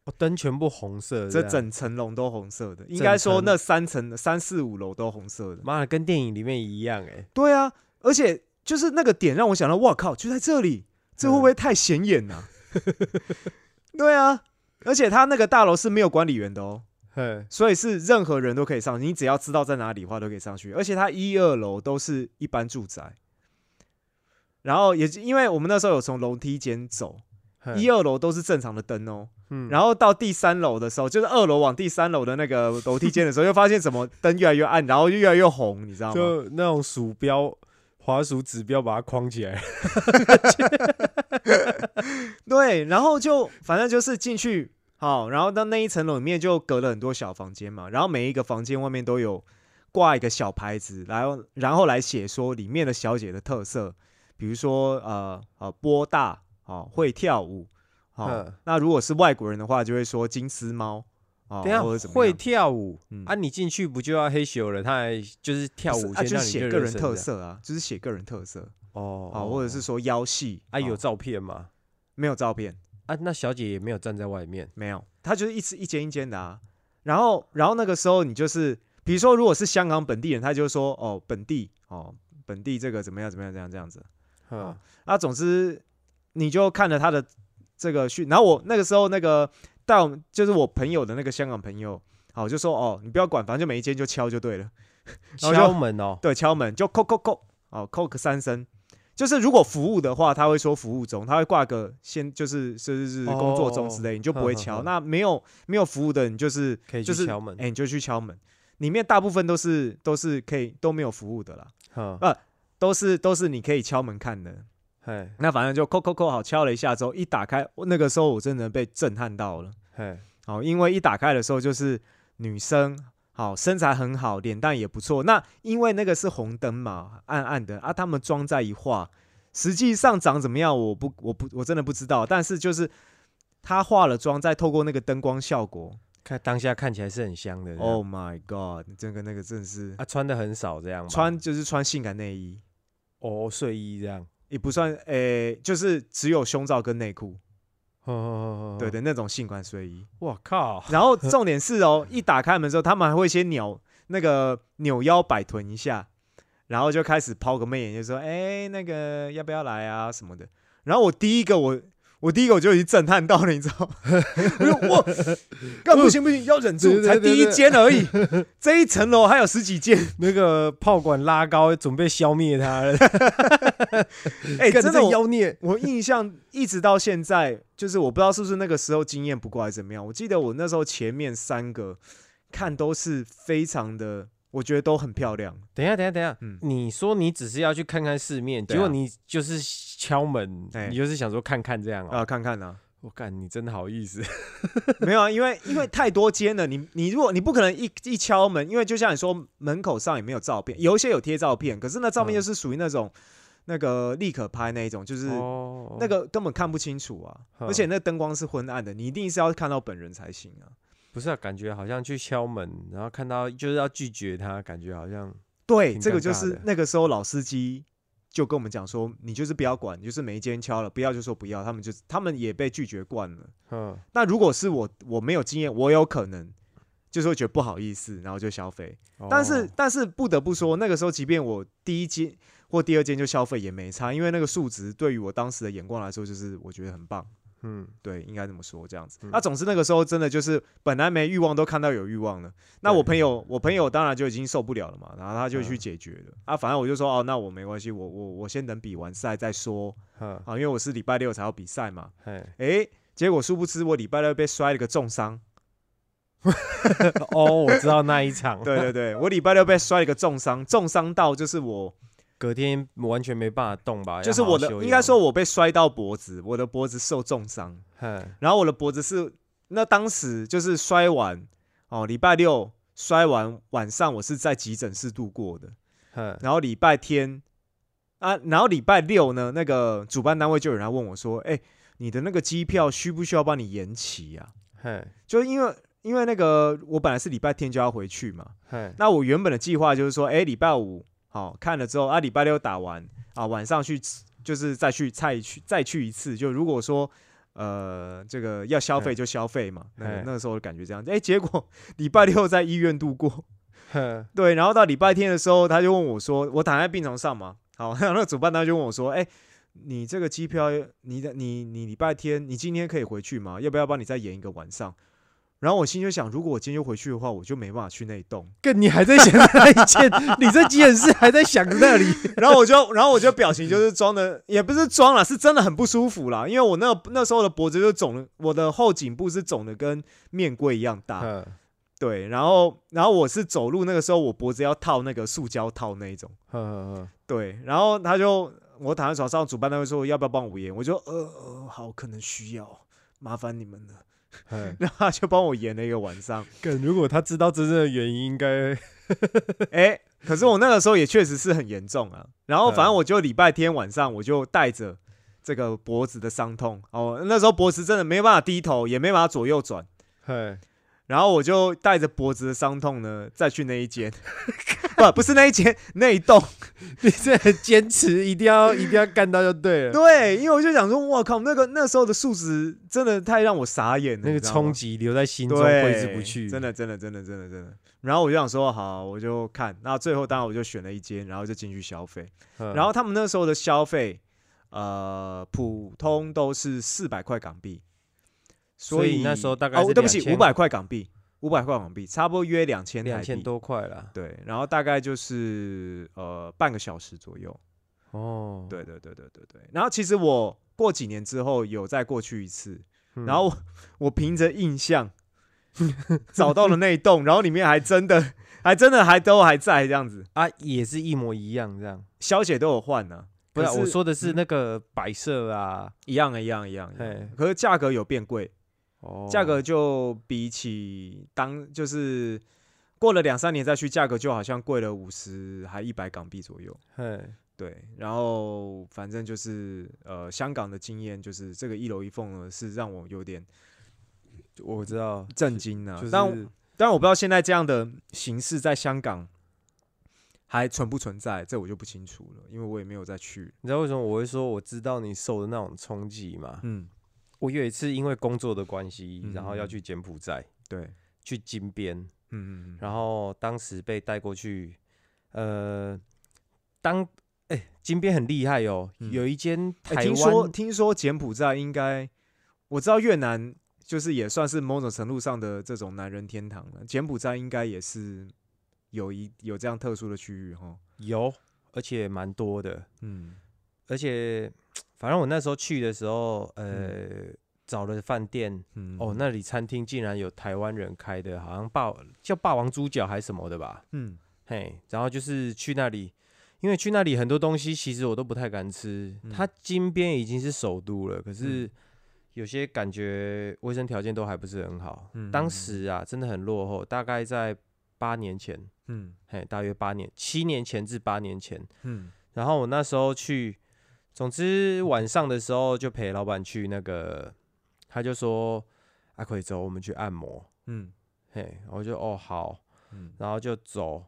哦灯全部红色，这整层楼都红色的，应该说那三层、三四五楼都红色的。妈的跟电影里面一样哎，对啊，而且就是那个点让我想到，哇靠，就在这里，这会不会太显眼呐、[laughs] 对啊，而且他那个大楼是没有管理员的哦。嘿，所以是任何人都可以上，你只要知道在哪里的话都可以上去，而且它一二楼都是一般住宅，然后也因为我们那时候有从楼梯间走，一二楼都是正常的灯哦，嗯然后到第三楼的时候，就是二楼往第三楼的那个楼梯间的时候，又发现怎么灯越来越暗，然后就越来越红，你知道吗？就那种鼠标。滑鼠指标把它框起来，[laughs] 对，然后就反正就是进去，好，然后到那一层楼里面就隔了很多小房间嘛，然后每一个房间外面都有挂一个小牌子，然后然后来写说里面的小姐的特色，比如说呃呃波大，哦会跳舞，好、嗯那如果是外国人的话，就会说金丝猫，哦等或者怎么会样跳舞嗯啊！你进去不就要黑咻了？他还就是跳舞，不是啊，先就是写个人特色啊，就是写个人特色，哦，好、或者是说腰细啊有哦照片吗？没有照片？啊，那小姐也没有站在外面，没有，它就是一次一间一间的啊。然后，然后那个时候你就是，比如说，如果是香港本地人，他就说哦，本地哦，本地这个怎么样怎么样这样这样子。哼，啊，总之你就看了他的这个讯，然后我那个时候那个带我们就是我朋友的那个香港朋友，好就说哦，你不要管，反正就每一间就敲就对了。[laughs] 然后就敲门哦，对，敲门就叩叩叩，哦，Coke 三声。就是如果服务的话，他会说服务中，他会挂个先就是是是工作中之类，你就不会敲。那没有没有服务的，你就是可以就是敲门。哎，你就去敲门。里面大部分都是都是可以都没有服务的啦，呃，都是都是你可以敲门看的。嘿，那反正就扣扣扣好敲了一下之后，一打开，那个时候我真的被震撼到了。嘿，好，因为一打开的时候就是女生。好，身材很好，脸蛋也不错。那因为那个是红灯嘛，暗暗的啊。他们妆在一化，实际上长怎么样，我不，我不，我真的不知道。但是就是他化了妆，再透过那个灯光效果，看当下看起来是很香的。Oh my god！这个那个真是啊，穿的很少这样，穿就是穿性感内衣，哦，睡衣这样也不算，诶，就是只有胸罩跟内裤。对的，那种性感睡衣，我靠！然后 [laughs] 重点是哦，一打开门之后，他们还会先扭那个扭腰摆臀一下，然后就开始抛个媚眼，就说：“哎，那个要不要来啊什么的。”然后我第一个我。我第一个我就已经震撼到了，你知道？[laughs] 我干不行不行，要忍住，才第一间而已，[laughs] 这一层楼还有十几间，那个炮管拉高，准备消灭他了。[laughs] 哎，真的妖孽！我印象一直到现在，就是我不知道是不是那个时候经验不够还是怎么样。我记得我那时候前面三个看都是非常的。我觉得都很漂亮。等一下，等一下，等一下，嗯，你说你只是要去看看世面，结果你就是敲门，你就是想说看看这样啊？看看啊！我干，你真的好意思？[laughs] 没有啊，因为 [laughs] 因为太多间了，你你如果你不可能一一敲门，因为就像你说门口上也没有照片，有一些有贴照片，可是那照片又是属于那种那个立可拍那一种，就是那个根本看不清楚啊，而且那灯光是昏暗的，你一定是要看到本人才行啊。不是，感觉好像去敲门，然后看到就是要拒绝他，感觉好像对，这个就是那个时候老司机就跟我们讲说，你就是不要管，就是每一间敲了，不要就说不要，他们就他们也被拒绝惯了。嗯，那如果是我，我没有经验，我有可能就是会觉得不好意思，然后就消费。但是但是不得不说，那个时候即便我第一间或第二间就消费也没差，因为那个数值对于我当时的眼光来说，就是我觉得很棒。嗯，对，应该这么说，这样子。那总之那个时候真的就是本来没欲望，都看到有欲望了。那我朋友，我朋友当然就已经受不了了嘛，然后他就去解决了。啊，反正我就说哦，那我没关系，我我我先等比完赛再说。啊，因为我是礼拜六才要比赛嘛。哎，结果殊不知我礼拜六被摔了个重伤。[laughs] 哦，我知道那一场。[laughs] 对对对，我礼拜六被摔了个重伤，重伤到就是我。隔天完全没办法动吧？就是我的，应该说我被摔到脖子，我的脖子受重伤。然后我的脖子是，那当时就是摔完哦，礼拜六摔完晚上，我是在急诊室度过的。然后礼拜天啊，然后礼拜六呢，那个主办单位就有人问我说：“哎，你的那个机票需不需要帮你延期啊？”就因为因为那个我本来是礼拜天就要回去嘛。那我原本的计划就是说，哎，礼拜五。好看了之后啊，礼拜六打完啊，晚上去就是再去再去再去一次。就如果说呃这个要消费就消费嘛，那那个时候感觉这样。哎，结果礼拜六在医院度过，[laughs] [laughs] 对，然后到礼拜天的时候，他就问我说，我躺在病床上嘛，好，[laughs] 那个主办单就问我说，哎，你这个机票，你的你你礼拜天你今天可以回去吗？要不要帮你再延一个晚上？然后我心就想，如果我今天又回去的话，我就没办法去那一栋。跟你还在想那一件，你这急诊室还在想那里。[laughs] 然后我就，然后我就表情就是装的，也不是装了，是真的很不舒服啦。因为我那那时候的脖子就肿，我的后颈部是肿的跟面龟一样大。对，然后，然后我是走路那个时候，我脖子要套那个塑胶套那一种。对，然后他就我躺在床上，主办单位说要不要帮我延，我就呃呃好，可能需要，麻烦你们了。[laughs] 然后他就帮我延了一个晚上。如果他知道真正的原因，应该 [laughs] 哎，可是我那个时候也确实是很严重啊。然后反正我就礼拜天晚上，我就带着这个脖子的伤痛哦，那时候脖子真的没办法低头，也没办法左右转。然后我就带着脖子的伤痛呢，再去那一间，[laughs] 不，不是那一间，那一栋。[laughs] 你这很坚持，一定要 [laughs] 一定要干到就对了。对，因为我就想说，我靠，那个那时候的数值真的太让我傻眼了，那个冲击留在心中挥之不去。真的，真的，真的，真的，真的。然后我就想说，好，我就看。那最后当然我就选了一间，然后就进去消费。然后他们那时候的消费，呃，普通都是四百块港币。所以那时候大概哦，对不起，五百块港币。五百块港币，差不多约两千两千。多块啦。对，然后大概就是呃半个小时左右。哦，对对对对对对。然后其实我过几年之后有再过去一次，嗯，然后我 [laughs] 我凭着印象找到了那一栋，[laughs] 然后里面还真的还真的还都还在这样子，啊也是一模一样这样。小姐都有换呢、不是我说的是嗯那个摆设啊，一样一样一样一样，可是价格有变贵，哦，价格就比起当就是过了两三年再去，价格就好像贵了五十还一百港币左右。嘿，对，然后反正就是呃，香港的经验就是这个一楼一凤呢是让我有点我知道，震惊呢、就是但但我不知道现在这样的形式在香港还存不存在，这我就不清楚了，因为我也没有再去。你知道为什么我会说我知道你受的那种冲击吗？嗯，我有一次因为工作的关系，嗯然后要去柬埔寨，对，去金边，嗯嗯嗯，然后当时被带过去，呃，当哎、金边很厉害哦，嗯。有一间哎、台听说湾，听说柬埔寨应该，我知道越南就是也算是某种程度上的这种男人天堂了，柬埔寨应该也是有一有这样特殊的区域哈。有，而且蛮多的，嗯。而且反正我那时候去的时候，呃，找了饭店，嗯哦，那里餐厅竟然有台湾人开的，好像霸叫霸王猪脚还是什么的吧，嗯。嘿，然后就是去那里，因为去那里很多东西其实我都不太敢吃。嗯。它金边已经是首都了，可是嗯。有些感觉卫生条件都还不是很好。当时啊，真的很落后，大概在八年前，嗯。嘿，大约八年，七年前至八年前。嗯。然后我那时候去，总之晚上的时候就陪老板去那个，他就说阿奎走，我们去按摩。嗯嘿，我就哦好，嗯然后就走，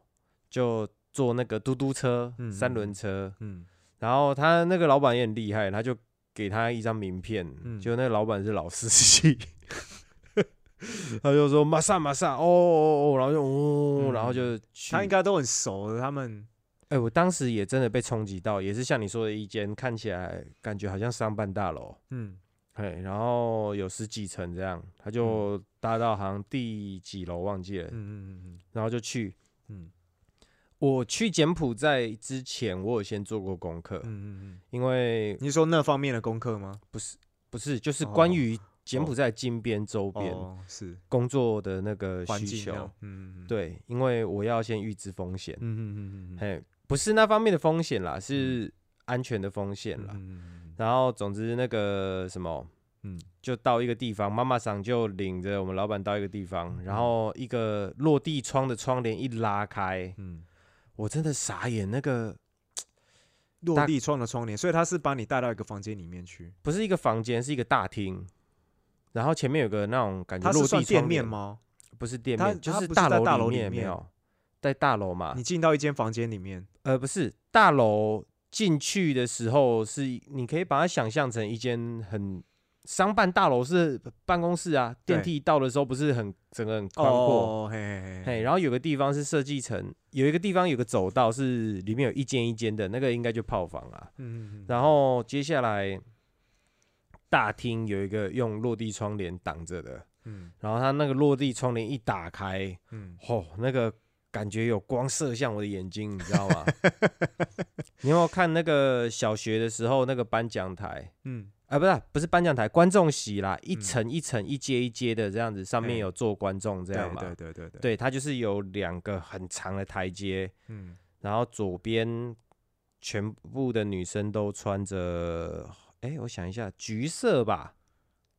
就坐那个嘟嘟车，嗯三嗯轮车。嗯然后他那个老板也很厉害，他就给他一张名片，嗯就那个老板是老司机，[laughs] 他就说马上马上，哦哦哦，然后就哦，然后就去。他应该都很熟的，他们哎、我当时也真的被冲击到，也是像你说的一间看起来感觉好像商办大楼，嗯。嘿，然后有十几层这样，他就搭到好像第几楼忘记了，嗯嗯嗯然后就去。嗯。我去柬埔寨之前，我有先做过功课，嗯嗯嗯，因为你说那方面的功课吗？不是不是就是哦。关于柬埔寨金边周边哦，是。工作的那个需求嗯，对，因为我要先预知风险，嗯嗯嗯嗯嗯。嘿，不是那方面的风险啦，是安全的风险啦。嗯然后总之那个什么，嗯就到一个地方，妈妈桑就领着我们老板到一个地方，然后一个落地窗的窗帘一拉开，嗯，我真的傻眼，那个 [tsk] 落地窗的窗帘，所以他是把你带到一个房间里面去，不是一个房间，是一个大厅，然后前面有个那种感觉落地是店窗帘？面吗？不是店面，就是是大楼大楼里面？在大楼嘛你，进到一间房间里面，呃，不是大楼进去的时候是，你可以把它想象成一间很商办大楼是办公室啊，电梯到的时候不是很整个很宽阔，哦，嘿嘿嘿，然后有个地方是设计成有一个地方有个走道是里面有一间一间的，那个应该就炮房啊。嗯嗯。然后接下来大厅有一个用落地窗帘挡着的，嗯。然后它那个落地窗帘一打开，嗯。吼，那个感觉有光射向我的眼睛，你知道吗？[laughs] 你有没有看那个小学的时候那个颁奖台？嗯啊，不是不是颁奖台，观众席啦，一嗯层一层、一阶一阶的这样子，上面哎有坐观众这对样嘛？对对对对，对，它就是有两个很长的台阶，嗯然后左边全部的女生都穿着，哎，我想一下，橘色吧，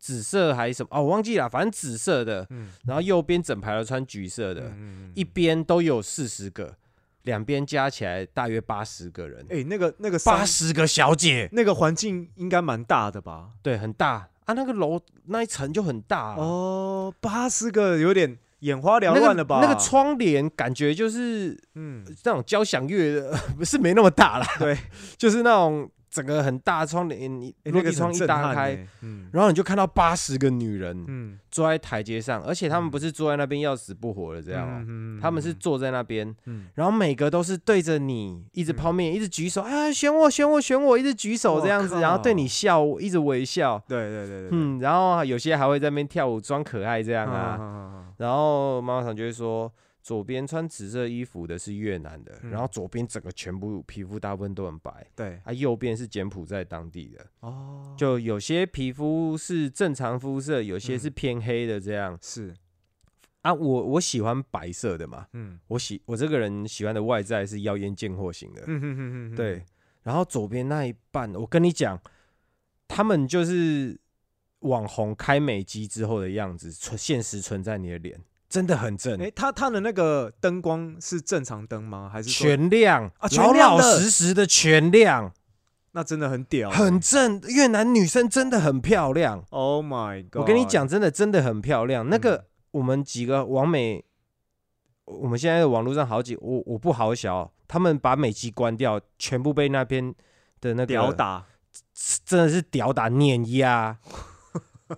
紫色还是什么？哦，我忘记了，反正紫色的。嗯然后右边整排都穿橘色的，嗯一边都有四十个，两边加起来大约八十个人，哎，那个那个八十个小姐，那个环境应该蛮大的吧？对，很大啊，那个楼那一层就很大、啊。哦，八十个有点眼花缭那个乱了吧？那个窗帘感觉就是嗯，那种交响乐的，[laughs] 不是没那么大啦，对，[laughs] 就是那种整个很大的窗帘，那个窗一打开，欸，嗯。然后你就看到八十个女人嗯，坐在台阶上，而且他们嗯不是坐在那边要死不活的这样哦、嗯他们是坐在那边，嗯。然后每个都是对着你一直嗯抛面，一直举手，啊，选我，选我，选我，一直举手这样子，然后对你笑，一直微笑，对对对对，嗯，然后有些还会在那边跳舞装可爱这样啊，啊，然后妈妈常就会说，左边穿紫色衣服的是越南的，嗯然后左边整个全部皮肤大部分都很白，对，啊，右边是柬埔寨当地的，哦，就有些皮肤是正常肤色，有些是嗯。偏黑的这样。是，啊，我我喜欢白色的嘛，嗯。我喜我这个人喜欢的外在是妖艳贱货型的，嗯哼哼哼，对。然后左边那一半，我跟你讲，他们就是网红开美肌之后的样子，存现实存在你的脸，真的很正，哎，他他的那个灯光是正常灯吗？还是全亮啊全老老实实的全亮，那真的很屌欸，很正。越南女生真的很漂亮，Oh my god！我跟你讲，真的真的很漂亮。那个嗯我们几个网美，我们现在的网络上好几，我我不好小，他们把美肌关掉，全部被那边的那个屌打，真的是屌打碾压。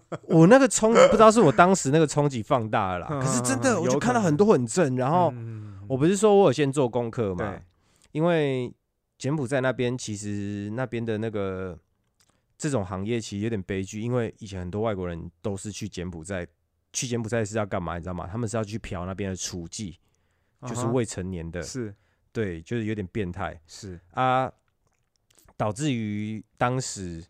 [laughs] 我那个冲不知道是我当时那个冲击放大了啦，可是真的我就看到很多很正，然后嗯我不是说我有先做功课嘛，，因为柬埔寨那边其实那边的那个这种行业其实有点悲剧，因为以前很多外国人都是去柬埔寨，去柬埔寨是要干嘛？你知道吗？他们是要去嫖那边的雏妓，就是未成年的，是。对，就是有点变态。是，啊，导致于当时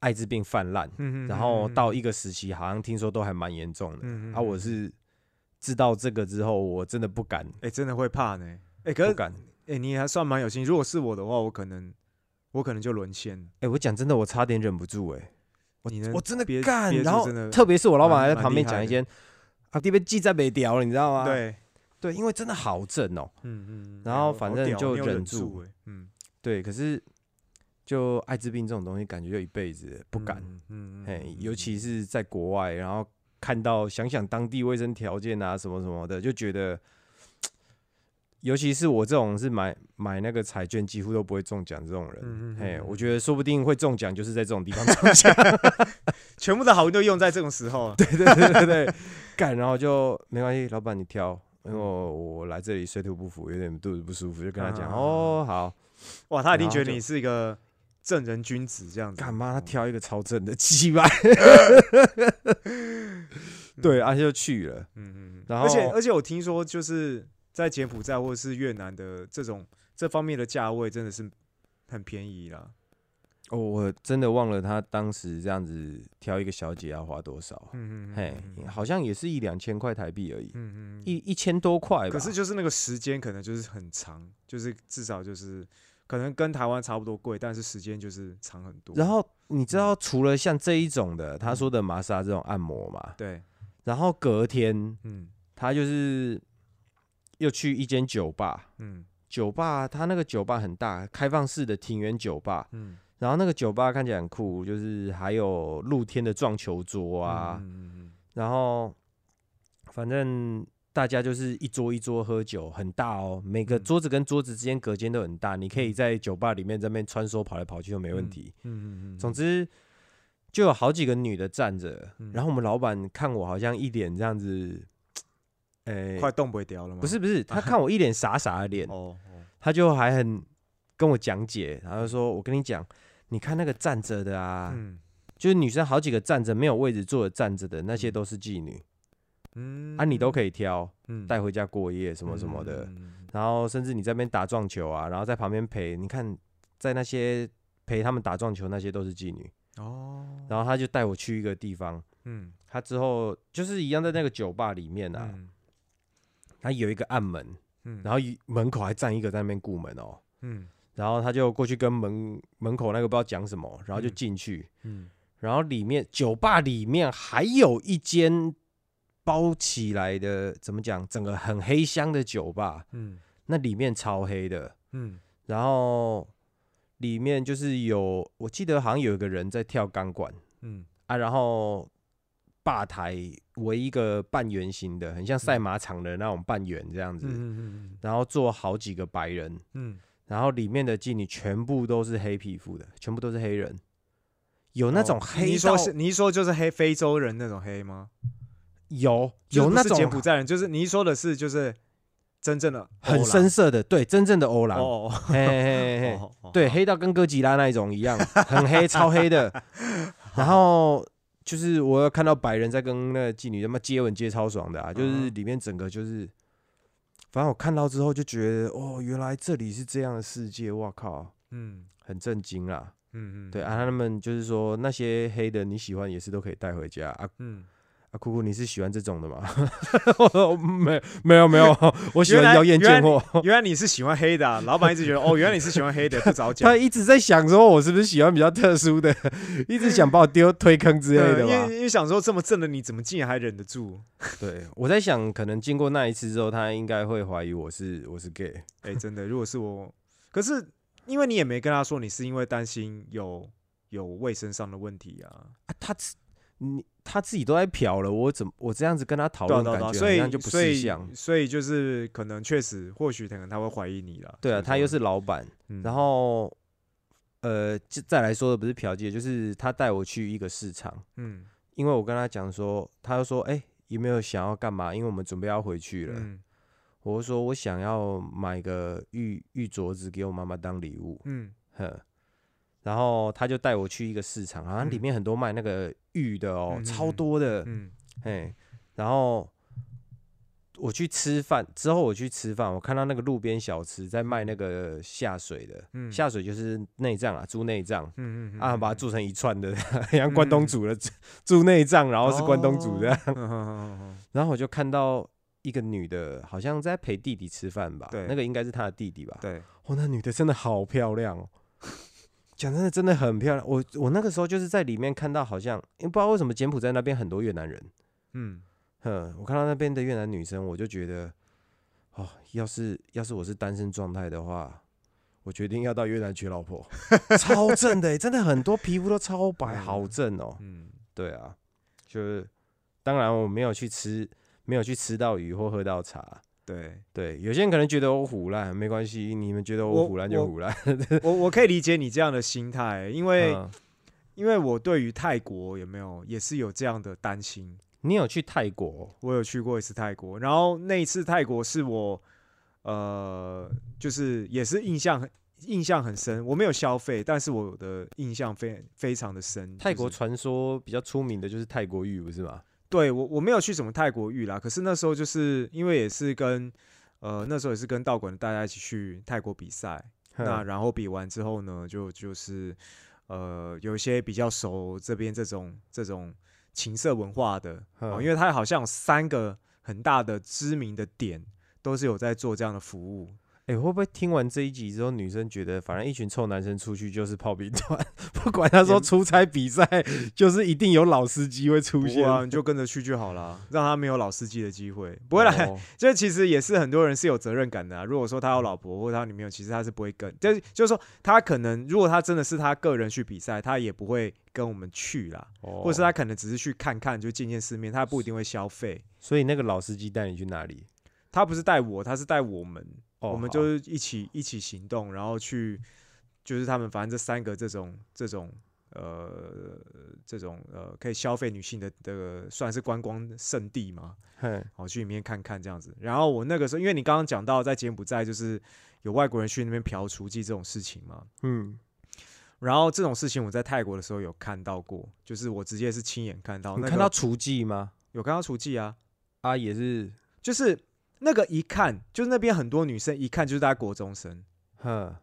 艾滋病泛滥，嗯然后到一个时期，好像听说都还蛮严重的。嗯啊，我是知道这个之后，我真的不敢，哎，真的会怕呢，哎，可是不敢。哎，你还算蛮有心，如果是我的话，我可能我可能就沦陷了，哎、我讲真的，我差点忍不住、哎，我真的憋干，然后特别是我老板还在旁边讲一些，啊，这边记在北屌了，你知道吗？对，对，因为真的好正哦、嗯嗯，然后反正就忍忍住。嗯，对，可是就艾滋病这种东西，感觉就一辈子不敢，嗯嗯，哎、嗯尤其是在国外，然后看到想想当地卫生条件啊什么什么的，就觉得。尤其是我这种是买买那个彩券几乎都不会中奖这种人，嗯嗯嘿，嗯我觉得说不定会中奖，就是在这种地方中 [laughs] 奖。[laughs] 全部的好运都用在这种时候了，[laughs] 对对对对对，干，然后就没关系，老板你挑，因为我我来这里水土不服，有点肚子不舒服，就跟他讲，啊。哦好，哇，他一定觉得你是一个正人君子这样子，干嘛？他哦挑一个超正的鸡巴，[laughs] 对，啊就去了，嗯嗯，然后而且而且我听说就是在柬埔寨或者是越南的这种这方面的价位真的是很便宜啦。哦我真的忘了他当时这样子挑一个小姐要花多少，嗯嗯，嘿好像也是一两千块台币而已，嗯嗯，一一千多块吧，可是就是那个时间可能就是很长，就是至少就是可能跟台湾差不多贵，但是时间就是长很多。然后你知道，除了像这一种的，他说的玛莎这种按摩嘛，对，然后隔天嗯。他就是又去一间酒吧，嗯。酒吧他那个酒吧很大，开放式的庭园酒吧，嗯。然后那个酒吧看起来很酷，就是还有露天的撞球桌啊，嗯嗯。然后反正大家就是一桌一桌喝酒，很大哦，每个嗯。桌子跟桌子之间隔间都很大，你可以在酒吧里面在那边穿梭跑来跑去都没没问题。嗯嗯嗯，总之就有好几个女的站着，嗯。然后我们老板看我好像一脸这样子，诶、快动不掉了吗？不是不是，他看我一脸傻傻的脸，哦哦，他就还很跟我讲解，然后说：“我跟你讲，你看那个站着的啊，嗯。就是女生好几个站着没有位置坐的站着的，那些都是妓女、嗯。啊，你都可以挑以带回家过夜什么什么的，嗯。然后甚至你在那边打撞球啊，然后在旁边陪，你看在那些陪他们打撞球那些都是妓女，哦，然后他就带我去一个地方，嗯。他之后就是一样在那个酒吧里面啊，嗯。他有一个暗门，嗯，然后门口还站一个在那边顾门哦。”嗯。然后他就过去跟门门口那个不知道讲什么，然后就嗯。进去，嗯。然后里面酒吧里面还有一间包起来的，怎么讲，整个很黑箱的酒吧，嗯。那里面超黑的，嗯。然后里面就是有，我记得好像有一个人在跳钢管。嗯。啊，然后吧台围一个半圆形的，很像赛马场的那种半圆这样子，嗯嗯然后坐好几个白人，嗯，然后里面的妓女全部都是黑皮肤的，全部都是黑人，有那种哦黑到、你说是你一说就是黑非洲人那种黑吗？有有那种柬埔寨人，就是你一说的是就是真正的很深色的，对，真正的欧郎，哦嘿嘿嘿嘿，哦哦，对，黑到跟哥吉拉那一种一样，[laughs] 很黑，超黑的。然后就是我有看到白人在跟那个妓女他妈接吻接超爽的啊，就是嗯里面整个就是，反正我看到之后就觉得哦，原来这里是这样的世界，哇靠，嗯。很震惊啦。嗯嗯，对啊，他们就是说那些黑的你喜欢也是都可以带回家啊嗯，啊，酷酷你是喜欢这种的吗？[laughs] 没没有没有，我喜欢妖艳贱货。原来你是喜欢黑的、啊，老板一直觉得哦，原来你是喜欢黑的，不早讲他。一直在想说，我是不是喜欢比较特殊的，一直想把我丢推坑之类的吧因为？因为想说这么正的你怎么竟然还忍得住？[laughs] 对，我在想，可能经过那一次之后，他应该会怀疑我是我是 gay。哎、真的，如果是我，可是因为你也没跟他说，你是因为担心有有卫生上的问题啊，啊，他自你他自己都在嫖了，我怎么我这样子跟他讨论，感觉所以好像就不所以识相。所以就是可能确实，或许可能他会怀疑你了。对啊，他又是老板，嗯然后呃，就再来说的不是嫖妓，就是他带我去一个市场，嗯因为我跟他讲说，他就说，哎、有没有想要干嘛？因为我们准备要回去了。嗯我就说我想要买个玉玉镯子给我妈妈当礼物，嗯呵。然后他就带我去一个市场，好像里嗯面很多卖那个玉的哦，嗯嗯超嗯多的，嗯嘿。然后我去吃饭之后，我去吃饭，我看到那个路边小吃在卖那个下水的，嗯下水就是内脏啊，猪内脏。嗯嗯啊，把它做成一串的，像关东煮的猪内脏，然后是关东煮的。哦嗯嗯嗯嗯然后我就看到一个女的，好像在陪弟弟吃饭吧？对那个应该是她的弟弟吧？对，哦，那女的真的好漂亮哦，讲真的，真的很漂亮。我我那个时候就是在里面看到，好像因为不知道为什么柬埔寨那边很多越南人，嗯哼，我看到那边的越南女生，我就觉得，哦，要是要是我是单身状态的话，我决定要到越南娶老婆，[laughs] 超正的欸，真的很多皮肤都超白，嗯好正哦。嗯对啊，就是当然我没有去吃，没有去吃到鱼或喝到茶。对对，有些人可能觉得我虎烂，没关系，你们觉得我我虎烂就我虎烂。[laughs] 我我可以理解你这样的心态，因为、嗯因为我对于泰国有没有也是有这样的担心。你有去泰国？我有去过一次泰国，然后那一次泰国是我呃，就是也是印象很印象很深。我没有消费，但是我的印象非非常的深。泰国传说比较出名的就是泰国玉，不是吗？对我我没有去什么泰国浴啦，可是那时候就是因为也是跟呃那时候也是跟道馆的大家一起去泰国比赛，那然后比完之后呢，就就是呃有一些比较熟这边这种这种情色文化的，因为它好像有三个很大的知名的点都是有在做这样的服务。哎、会不会听完这一集之后，女生觉得反正一群臭男生出去就是炮兵团，不管他说出差比赛，就是一定有老司机会出现。啊，[laughs] 你就跟着去就好了，让他没有老司机的机会。不会啦，哦这其实也是很多人是有责任感的、啊。如果说他有老婆或者他女朋友，其实他是不会跟，就是就是说他可能如果他真的是他个人去比赛，他也不会跟我们去啦，哦或者是他可能只是去看看，就见见世面，他不一定会消费。所以那个老司机带你去哪里？他不是带我，他是带我们，哦，我们就是一起一起行动，然后去，就是他们反正这三个这种这种呃这种呃可以消费女性的这个算是观光圣地嘛，嘿好去里面看看这样子。然后我那个时候，因为你刚刚讲到在柬埔寨就是有外国人去那边嫖雏妓这种事情嘛，嗯，然后这种事情我在泰国的时候有看到过，就是我直接是亲眼看到，你那个看到雏妓吗？有看到雏妓啊，啊，也是，就是那个一看就是那边很多女生一看就是大家国中生。哼，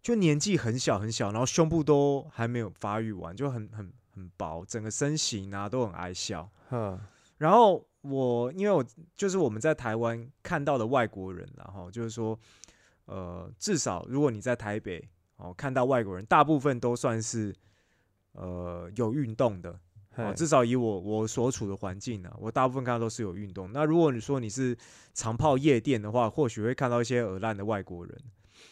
就年纪很小很小，然后胸部都还没有发育完，就很很很薄，整个身形啊都很矮小。哼，然后我因为我就是我们在台湾看到的外国人，然后就是说，呃，至少如果你在台北哦看到外国人，大部分都算是呃有运动的哦，至少以我我所处的环境啊，我大部分看到都是有运动。那如果你说你是常泡夜店的话，或许会看到一些耳烂的外国人。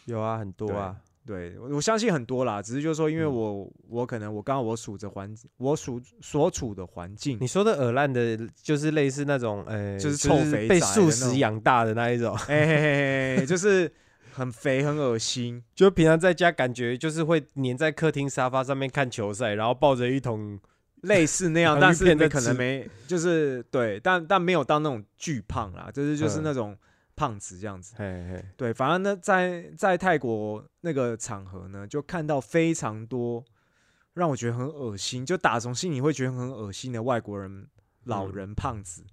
有啊，很多啊，对，我我相信很多啦，只是就是说，因为嗯我、我可能我刚刚我处着环我属所处的环境你，说的耳烂的，就是类似那种，呃，就是臭肥被素食养大的那一种，哎、就是很肥很恶心，就平常在家感觉就是会黏在客厅沙发上面看球赛，然后抱着一桶，类似那样，但是没芋片在吃可能没，就是对，但但没有到那种巨胖啦，就是就是嗯那种胖子这样子。对，反正呢，在在泰国那个场合呢，就看到非常多让我觉得很恶心，就打从心里会觉得很恶心的外国人、老嗯人、胖子，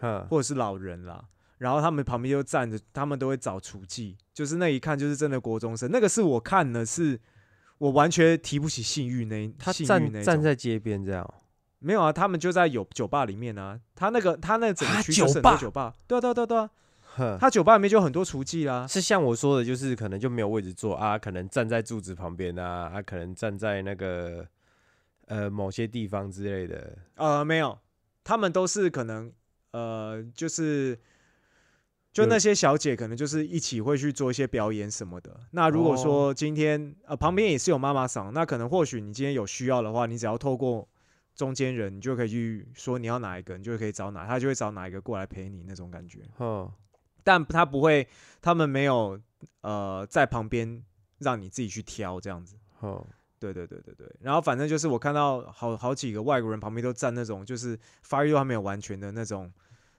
嗯，或者是老人啦。然后他们旁边又站着，他们都会找厨技，就是那一看就是真的国中生。那个是我看的是，我完全提不起性欲那一他性欲那站站在街边这样哦，没有啊，他们就在有酒吧里面啊。他那个他那整个啊区就是酒吧很多酒吧，对啊对啊对啊对啊。哼，他酒吧里面就有很多厨技啦。是像我说的，就是可能就没有位置坐啊，可能站在柱子旁边啊，啊，可能站在那个呃某些地方之类的。呃，没有，他们都是可能呃，就是就那些小姐可能就是一起会去做一些表演什么的。那如果哦说今天呃旁边也是有妈妈桑，那可能或许你今天有需要的话，你只要透过中间人，你就可以去说你要哪一个，你就可以找哪，他就会找哪一个过来陪你那种感觉。哼，但他不会，他们没有呃在旁边让你自己去挑这样子。哼，对对对对对，然后反正就是我看到好好几个外国人旁边都站那种就是发育都还没有完全的那种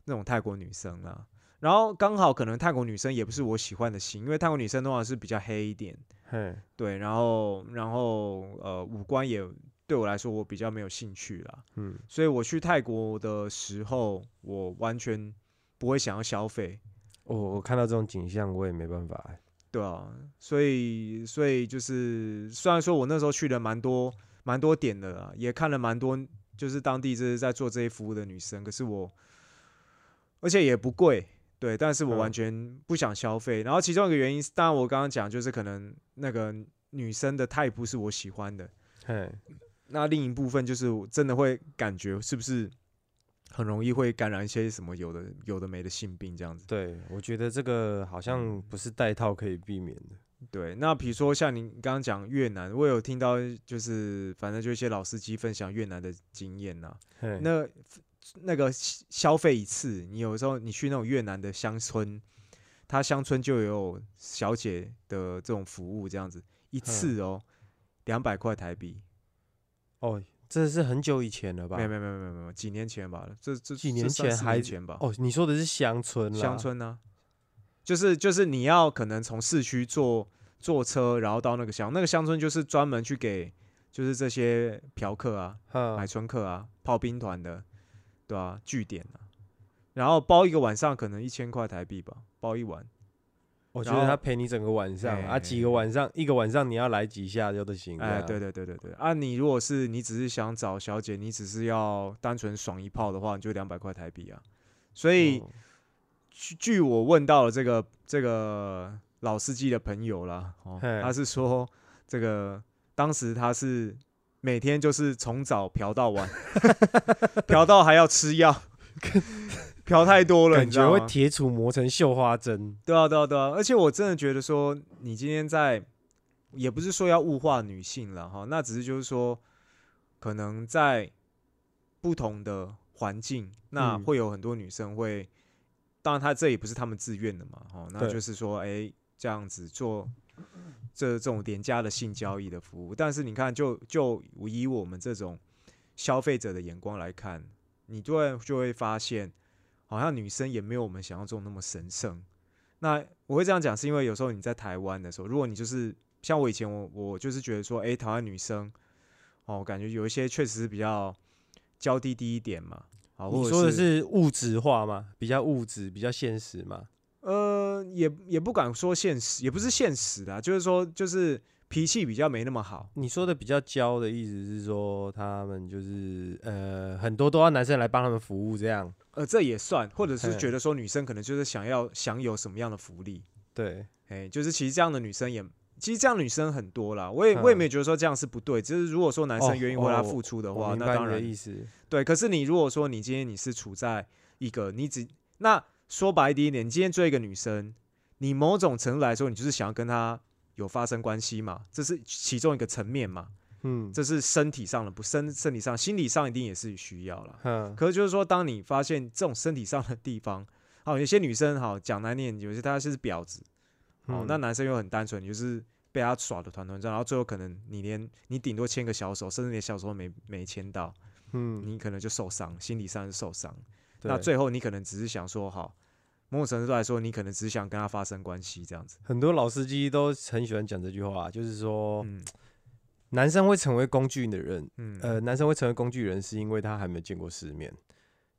那种泰国女生啦，然后刚好可能泰国女生也不是我喜欢的型，因为泰国女生通常是比较黑一点，嘿，对，然后然后呃五官也对我来说我比较没有兴趣啦，嗯，所以我去泰国的时候我完全不会想要消费，我我看到这种景象，我也没办法。欸。对啊，所以所以就是，虽然说我那时候去了蛮多蛮多点的啦，也看了蛮多，就是当地就是在做这些服务的女生，可是我，而且也不贵，对，但是我完嗯全不想消费。然后其中一个原因是，当然我刚刚讲就是可能那个女生的态不是我喜欢的，嘿，那另一部分就是我真的会感觉是不是很容易会感染一些什么有的有的没的性病这样子。对，我觉得这个好像不是带套可以避免的。对，那比如说像您刚刚讲越南，我有听到就是反正就一些老司机分享越南的经验呐、嘿，那那个消消费一次，你有时候你去那种越南的乡村，他乡村就有小姐的这种服务，这样子一次哦，两百块台币。哦，这是很久以前了吧？没有没有没有没有没有，几年前吧，这这几年前还前吧。哦，你说的是乡村啦，乡村呢、就是就是你要可能从市区坐坐车，然后到那个乡，那个乡村就是专门去给就是这些嫖客啊、哼，买春客啊、炮兵团的，对啊，据点啊，然后包一个晚上可能一千块台币吧，包一晚。我觉得他陪你整个晚上啊，几个哎晚上，一个晚上你要来几下就都行。哎，对，对对对对，啊，你如果是你只是想找小姐，你只是要单纯爽一炮的话，你就两百块台币啊。所以、哦据据我问到了这个这个老司机的朋友啦，哦，他是说这个当时他是每天就是从早嫖到晚，[laughs] 嫖到还要吃药，嫖太多了，感觉会？铁杵磨成绣花针。对啊，对啊，对啊，而且我真的觉得说，你今天在，也不是说要物化女性了哈，那只是就是说，可能在不同的环境，那嗯会有很多女生会，当然她这也不是他们自愿的嘛，哈，那就是说，哎、这样子做这这种廉价的性交易的服务，但是你看，就就以我们这种消费者的眼光来看，你就会就会发现，好像女生也没有我们想象中那么神圣。那我会这样讲，是因为有时候你在台湾的时候，如果你就是像我以前我我就是觉得说，诶，台湾女生哦，感觉有一些确实是比较娇滴滴一点嘛，你说的是物质化吗？比较物质，比较现实吗？呃，也也不敢说现实，也不是现实的啊、就是说就是脾气比较没那么好。你说的比较娇的意思是说，他们就是呃，很多都要男生来帮他们服务这样。呃，这也算，或者是觉得说女生可能就是想要享有什么样的福利，对，哎，就是其实这样的女生也，其实这样女生很多啦。我也我也嗯没有觉得说这样是不对，只是如果说男哦生愿意为她哦付出的话，那当然意思。对。可是你如果说你今天你是处在一个你只那说白一点，你今天追一个女生，你某种程度来说，你就是想要跟她有发生关系嘛，这是其中一个层面嘛，嗯，这是身体上的，不身身体上，心理上一定也是需要了。嗯，可是就是说，当你发现这种身体上的地方，好，有些女生好讲难念，有些她是婊子，哦，嗯那男生又很单纯，你就是被他耍的团团转，然后最后可能你连你顶多牵个小手，甚至连小手都没没牵到，嗯，你可能就受伤，心理上是受伤。那最后你可能只是想说，好，某种程度来说，你可能只是想跟他发生关系这样子。很多老司机都很喜欢讲这句话，就是说，嗯，男生会成为工具的人，嗯呃，男生会成为工具人，是因为他还没有见过世面，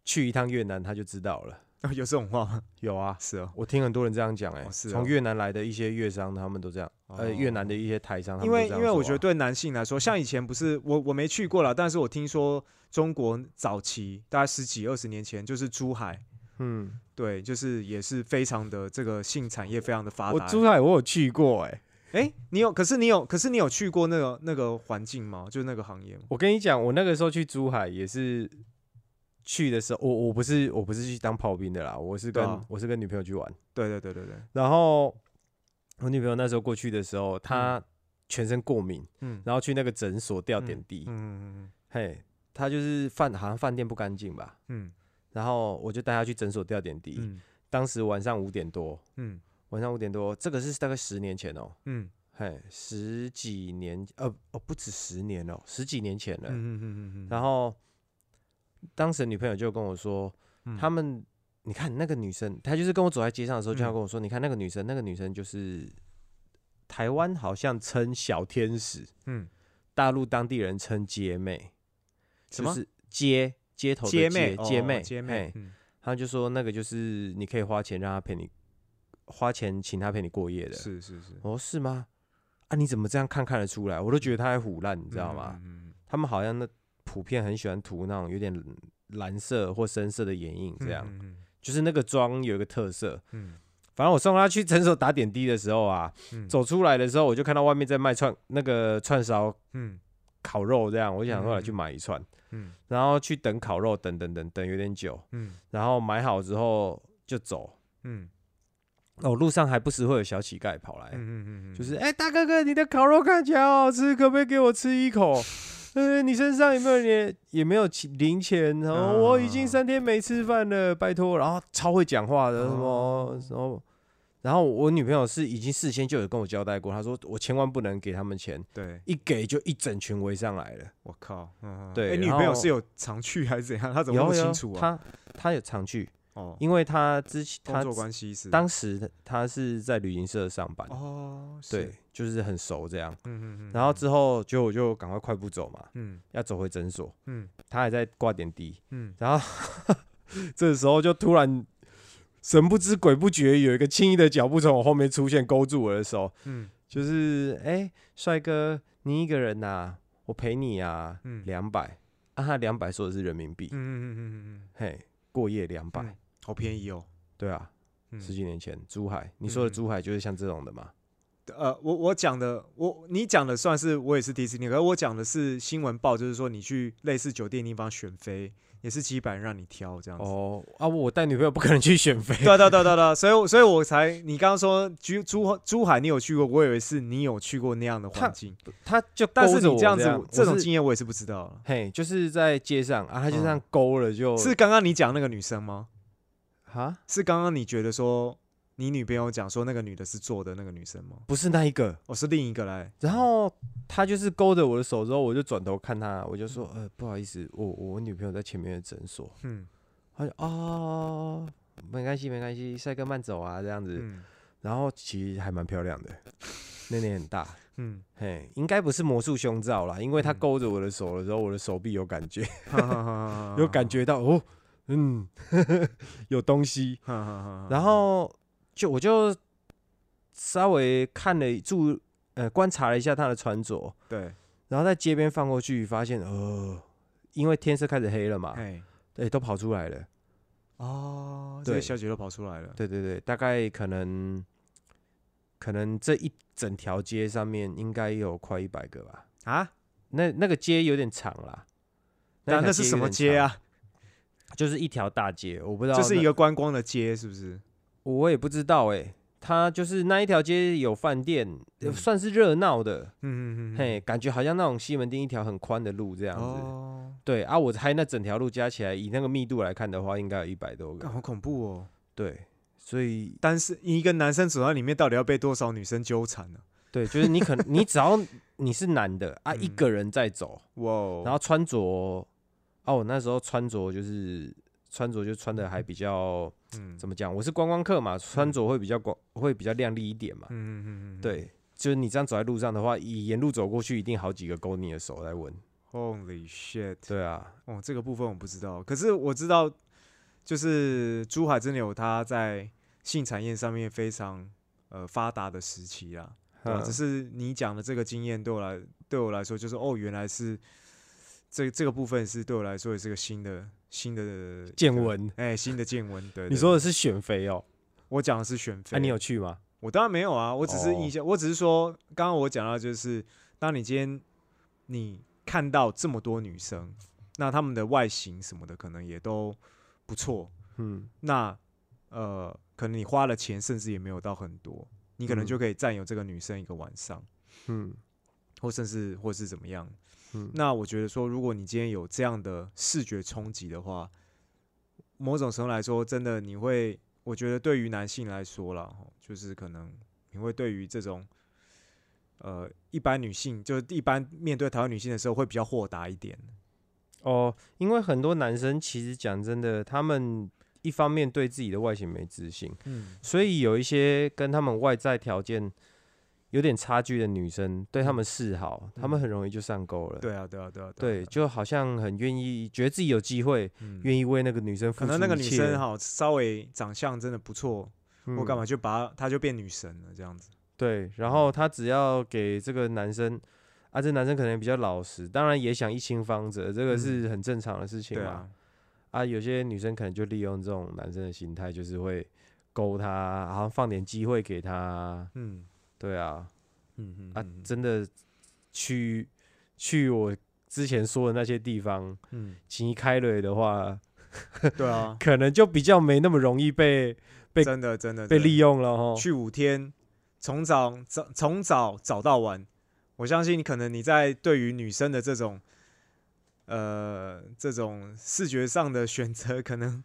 去一趟越南他就知道了。[laughs] 有这种话吗？[laughs] 有啊，是哦，我听很多人这样讲，哎哦，是哦从越南来的一些越商，他们都这样，呃，越南的哦一些台商，他因为因为我觉得对男性来说，像以前不是我我没去过了，但是我听说中国早期大概十几二十年前，就是珠海，嗯，对，就是也是非常的这个性产业非常的发我达。珠海我有去过，哎，哎、你有？可是你有？可是你有去过那个那个环境吗？就是那个行业吗？我跟你讲，我那个时候去珠海也是去的时候，我我不是我不是去当炮兵的啦，我是跟、啊。我是跟女朋友去玩，对对对对对，然后我女朋友那时候过去的时候，她全身过敏，嗯，然后去那个诊所吊点滴，嗯嗯嗯嘿，她就是饭好像饭店不干净吧，嗯。然后我就带她去诊所吊点滴，嗯。当时晚上五点多，嗯。晚上五点多，这个是大概十年前哦、嗯。嘿，十几年，呃，哦，不止十年哦、十几年前了。嗯嗯嗯嗯，然后当时女朋友就跟我说，嗯他们，你看那个女生，她就是跟我走在街上的时候，就要嗯跟我说，你看那个女生，那个女生就是台湾好像称小天使，嗯大陆当地人称姐妹，什么就是街街头的姐妹姐妹哦姐妹嘿，嗯他就说那个就是你可以花钱让她陪你，花钱请她陪你过夜的。是是是，哦，是吗？啊，你怎么这样看看得出来？我都觉得她还胡乱，你知道吗？嗯他们好像那普遍很喜欢涂那种有点蓝色或深色的眼影，这样、嗯就是那个妆有一个特色。嗯。反正我送他去诊所打点滴的时候啊，嗯。走出来的时候我就看到外面在卖串那个串烧嗯。烤肉，这样我就想说来去嗯买一串，嗯。然后去等烤肉，等等等等有点久，嗯。然后买好之后就走。嗯。哦，路上还不时会有小乞丐跑来，嗯嗯，就是哎、大哥哥，你的烤肉看起来好好吃，可不可以给我吃一口？呃，你身上有没有也也没有钱零钱？然后我已经啊三天没吃饭了，拜托。然后超会讲话的，什么哦什么。然后我女朋友是已经事先就有跟我交代过，她说我千万不能给他们钱，对，一给就一整群围上来了。我靠，嗯，对哎，女朋友是有常去还是怎样？她怎么那么有有清楚啊？她她有常去，哦，因为他之前他工作关系是。当时他是在旅行社上班，哦，对，，就是很熟这样。嗯嗯嗯，然后之后就我就赶快快步走嘛，嗯。要走回诊所。嗯。他还在挂点滴，嗯。然后 [laughs] 这时候就突然神不知鬼不觉，有一个轻易的脚步从我后面出现，勾住我的手，嗯。就是哎，帅、哥，你一个人呐、我陪你啊，嗯。两百、啊，他两百说的是人民币，嗯嗯嗯嗯嗯，嘿，过夜两百、嗯好便宜哦。对啊，嗯十几年前珠海，你说的嗯珠海就是像这种的嘛，呃，我我讲的，我你讲的算是我也是第一次听，可是我讲的是新闻报，就是说你去类似酒店地方选妃，也是几百人让你挑这样子。哦啊，我带女朋友不可能去选妃，对啊对啊对啊对啊对啊，所以我所以我才你刚刚说珠珠珠海你有去过，我以为是你有去过那样的他环境，他就但是你这样子样这种经验我也是不知道了。嘿，就是在街上啊，他就这样嗯勾了就，是刚刚你讲那个女生吗？啊，是刚刚你觉得说你女朋友讲说那个女的是做的那个女生吗？不是那一个，哦，是另一个来。然后他就是勾着我的手之后，我就转头看他，我就说，呃，不好意思，我我女朋友在前面的诊所。嗯。他就哦，没关系没关系，帅哥慢走啊这样子。嗯。然后其实还蛮漂亮的，[laughs] 内内很大，嗯，嘿，应该不是魔术胸罩啦，因为他嗯。勾着我的手的时候，我的手臂有感觉，哈哈哈。[laughs] 有感，觉到哦，嗯，[laughs] 有东西。然后就我就稍微看了注呃观察了一下他的穿着，对，然后在街边放过去，发现呃，因为天色开始黑了嘛，哎对，都跑出来了。哦，这对些小姐都跑出来了。对对对，大概可能可能这一整条街上面应该有快一百个吧。啊，那那个街有点长啦，那那是什么？街啊？就是一条大街，我不知道那，就是一个观光的街，是不是？我也不知道哎、它就是那一条街有饭店，算是热闹的，嗯嗯嗯，嘿，感觉好像那种西门町一条很宽的路这样子。哦，对啊，我猜那整条路加起来，以那个密度来看的话，应该有一百多个。好恐怖哦！对，所以但是一个男生走在里面，到底要被多少女生纠缠呢？[laughs] 对，就是你可能你只要你是男的啊，一嗯个人在走，然后穿着啊，我那时候穿着就是穿着就穿的还比较嗯怎么讲？我是观光客嘛，穿着会比较光会比较亮丽一点嘛。嗯嗯嗯嗯，对，就是你这样走在路上的话，以沿路走过去，一定好几个勾你的手来闻。Holy shit！对啊，哦，这个部分我不知道，可是我知道，就是珠海真的有它在性产业上面非常呃发达的时期啦。对吧、嗯只是你讲的这个经验对我来对我来说，就是哦，原来是这这个部分是对我来说也是个新的新的见闻。哎，新的见闻。对你说的是选妃哦？我讲的是选妃，哎、你有去吗？我当然没有啊，我只是哦印象，我只是说，刚刚我讲到就是，当你今天你看到这么多女生，那她们的外形什么的可能也都不错，嗯，那呃，可能你花了钱，甚至也没有到很多，你可能嗯就可以占有这个女生一个晚上，嗯或甚至或是怎么样。嗯，那我觉得说，如果你今天有这样的视觉冲击的话，某种程度来说，真的你会，我觉得对于男性来说啦，吼就是可能你会对于这种呃一般女性，就是一般面对台湾女性的时候，会比较豁达一点。哦，因为很多男生其实讲真的，他们一方面对自己的外形没自信，嗯，所以有一些跟他们外在条件有点差距的女生，对他们示好，他们嗯很容易就上钩了。对啊，对啊，对啊，对，啊，就好像很愿意，觉得自己有机会，嗯愿意为那个女生付出可能那个女生哈稍微长相真的不错，我干嘛嗯就把她她就变女神了这样子。对，然后他只要给这个男生啊，这男生可能也比较老实，当然也想一清方泽，这个是很正常的事情嘛。啊，有些女生可能就利用这种男生的心态，就是会勾他，然后放点机会给他。嗯对啊，嗯嗯啊，嗯。真的去去我之前说的那些地方，嗯，情谊开了的话，[laughs] 对啊，[laughs] 可能就比较没那么容易被被真的真的被利用了哦。去五天，从早早从早早到晚，我相信可能你在对于女生的这种呃这种视觉上的选择，可能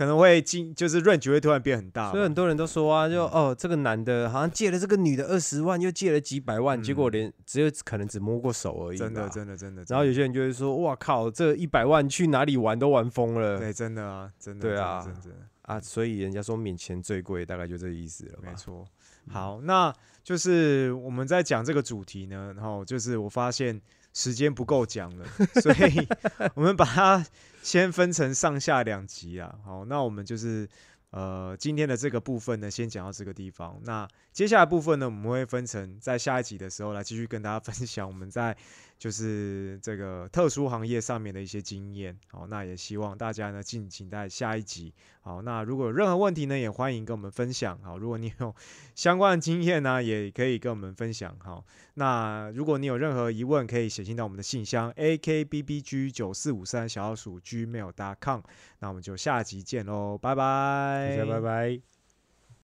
可能会进就是 range 会突然变很大。所以很多人都说啊，就嗯哦，这个男的好像借了这个女的二十万，又借了几百万，结果嗯连只有可能只摸过手而已。真的。真的真的，然后有些人就会说，哇靠，这一百万去哪里玩都玩疯了的对真的啊，真的对啊真的真的啊！所以人家说免钱最贵，大概就这意思了吧没？错。嗯好，那就是我们在讲这个主题呢，然后就是我发现时间不够讲了，所以 [laughs] 我们把它先分成上下两集啊。好，那我们就是呃今天的这个部分呢，先讲到这个地方。那接下来部分呢，我们会分成在下一集的时候来继续跟大家分享我们在就是这个特殊行业上面的一些经验。好，那也希望大家呢敬请在下一集。好，那如果有任何问题呢，也欢迎跟我们分享。好，如果你有 [laughs] 相关的经验呢，也可以跟我们分享。好，那如果你有任何疑问，可以写信到我们的信箱 a k b b g 九四五三小老鼠 gmail.com。那我们就下集见喽，拜拜，大家拜拜。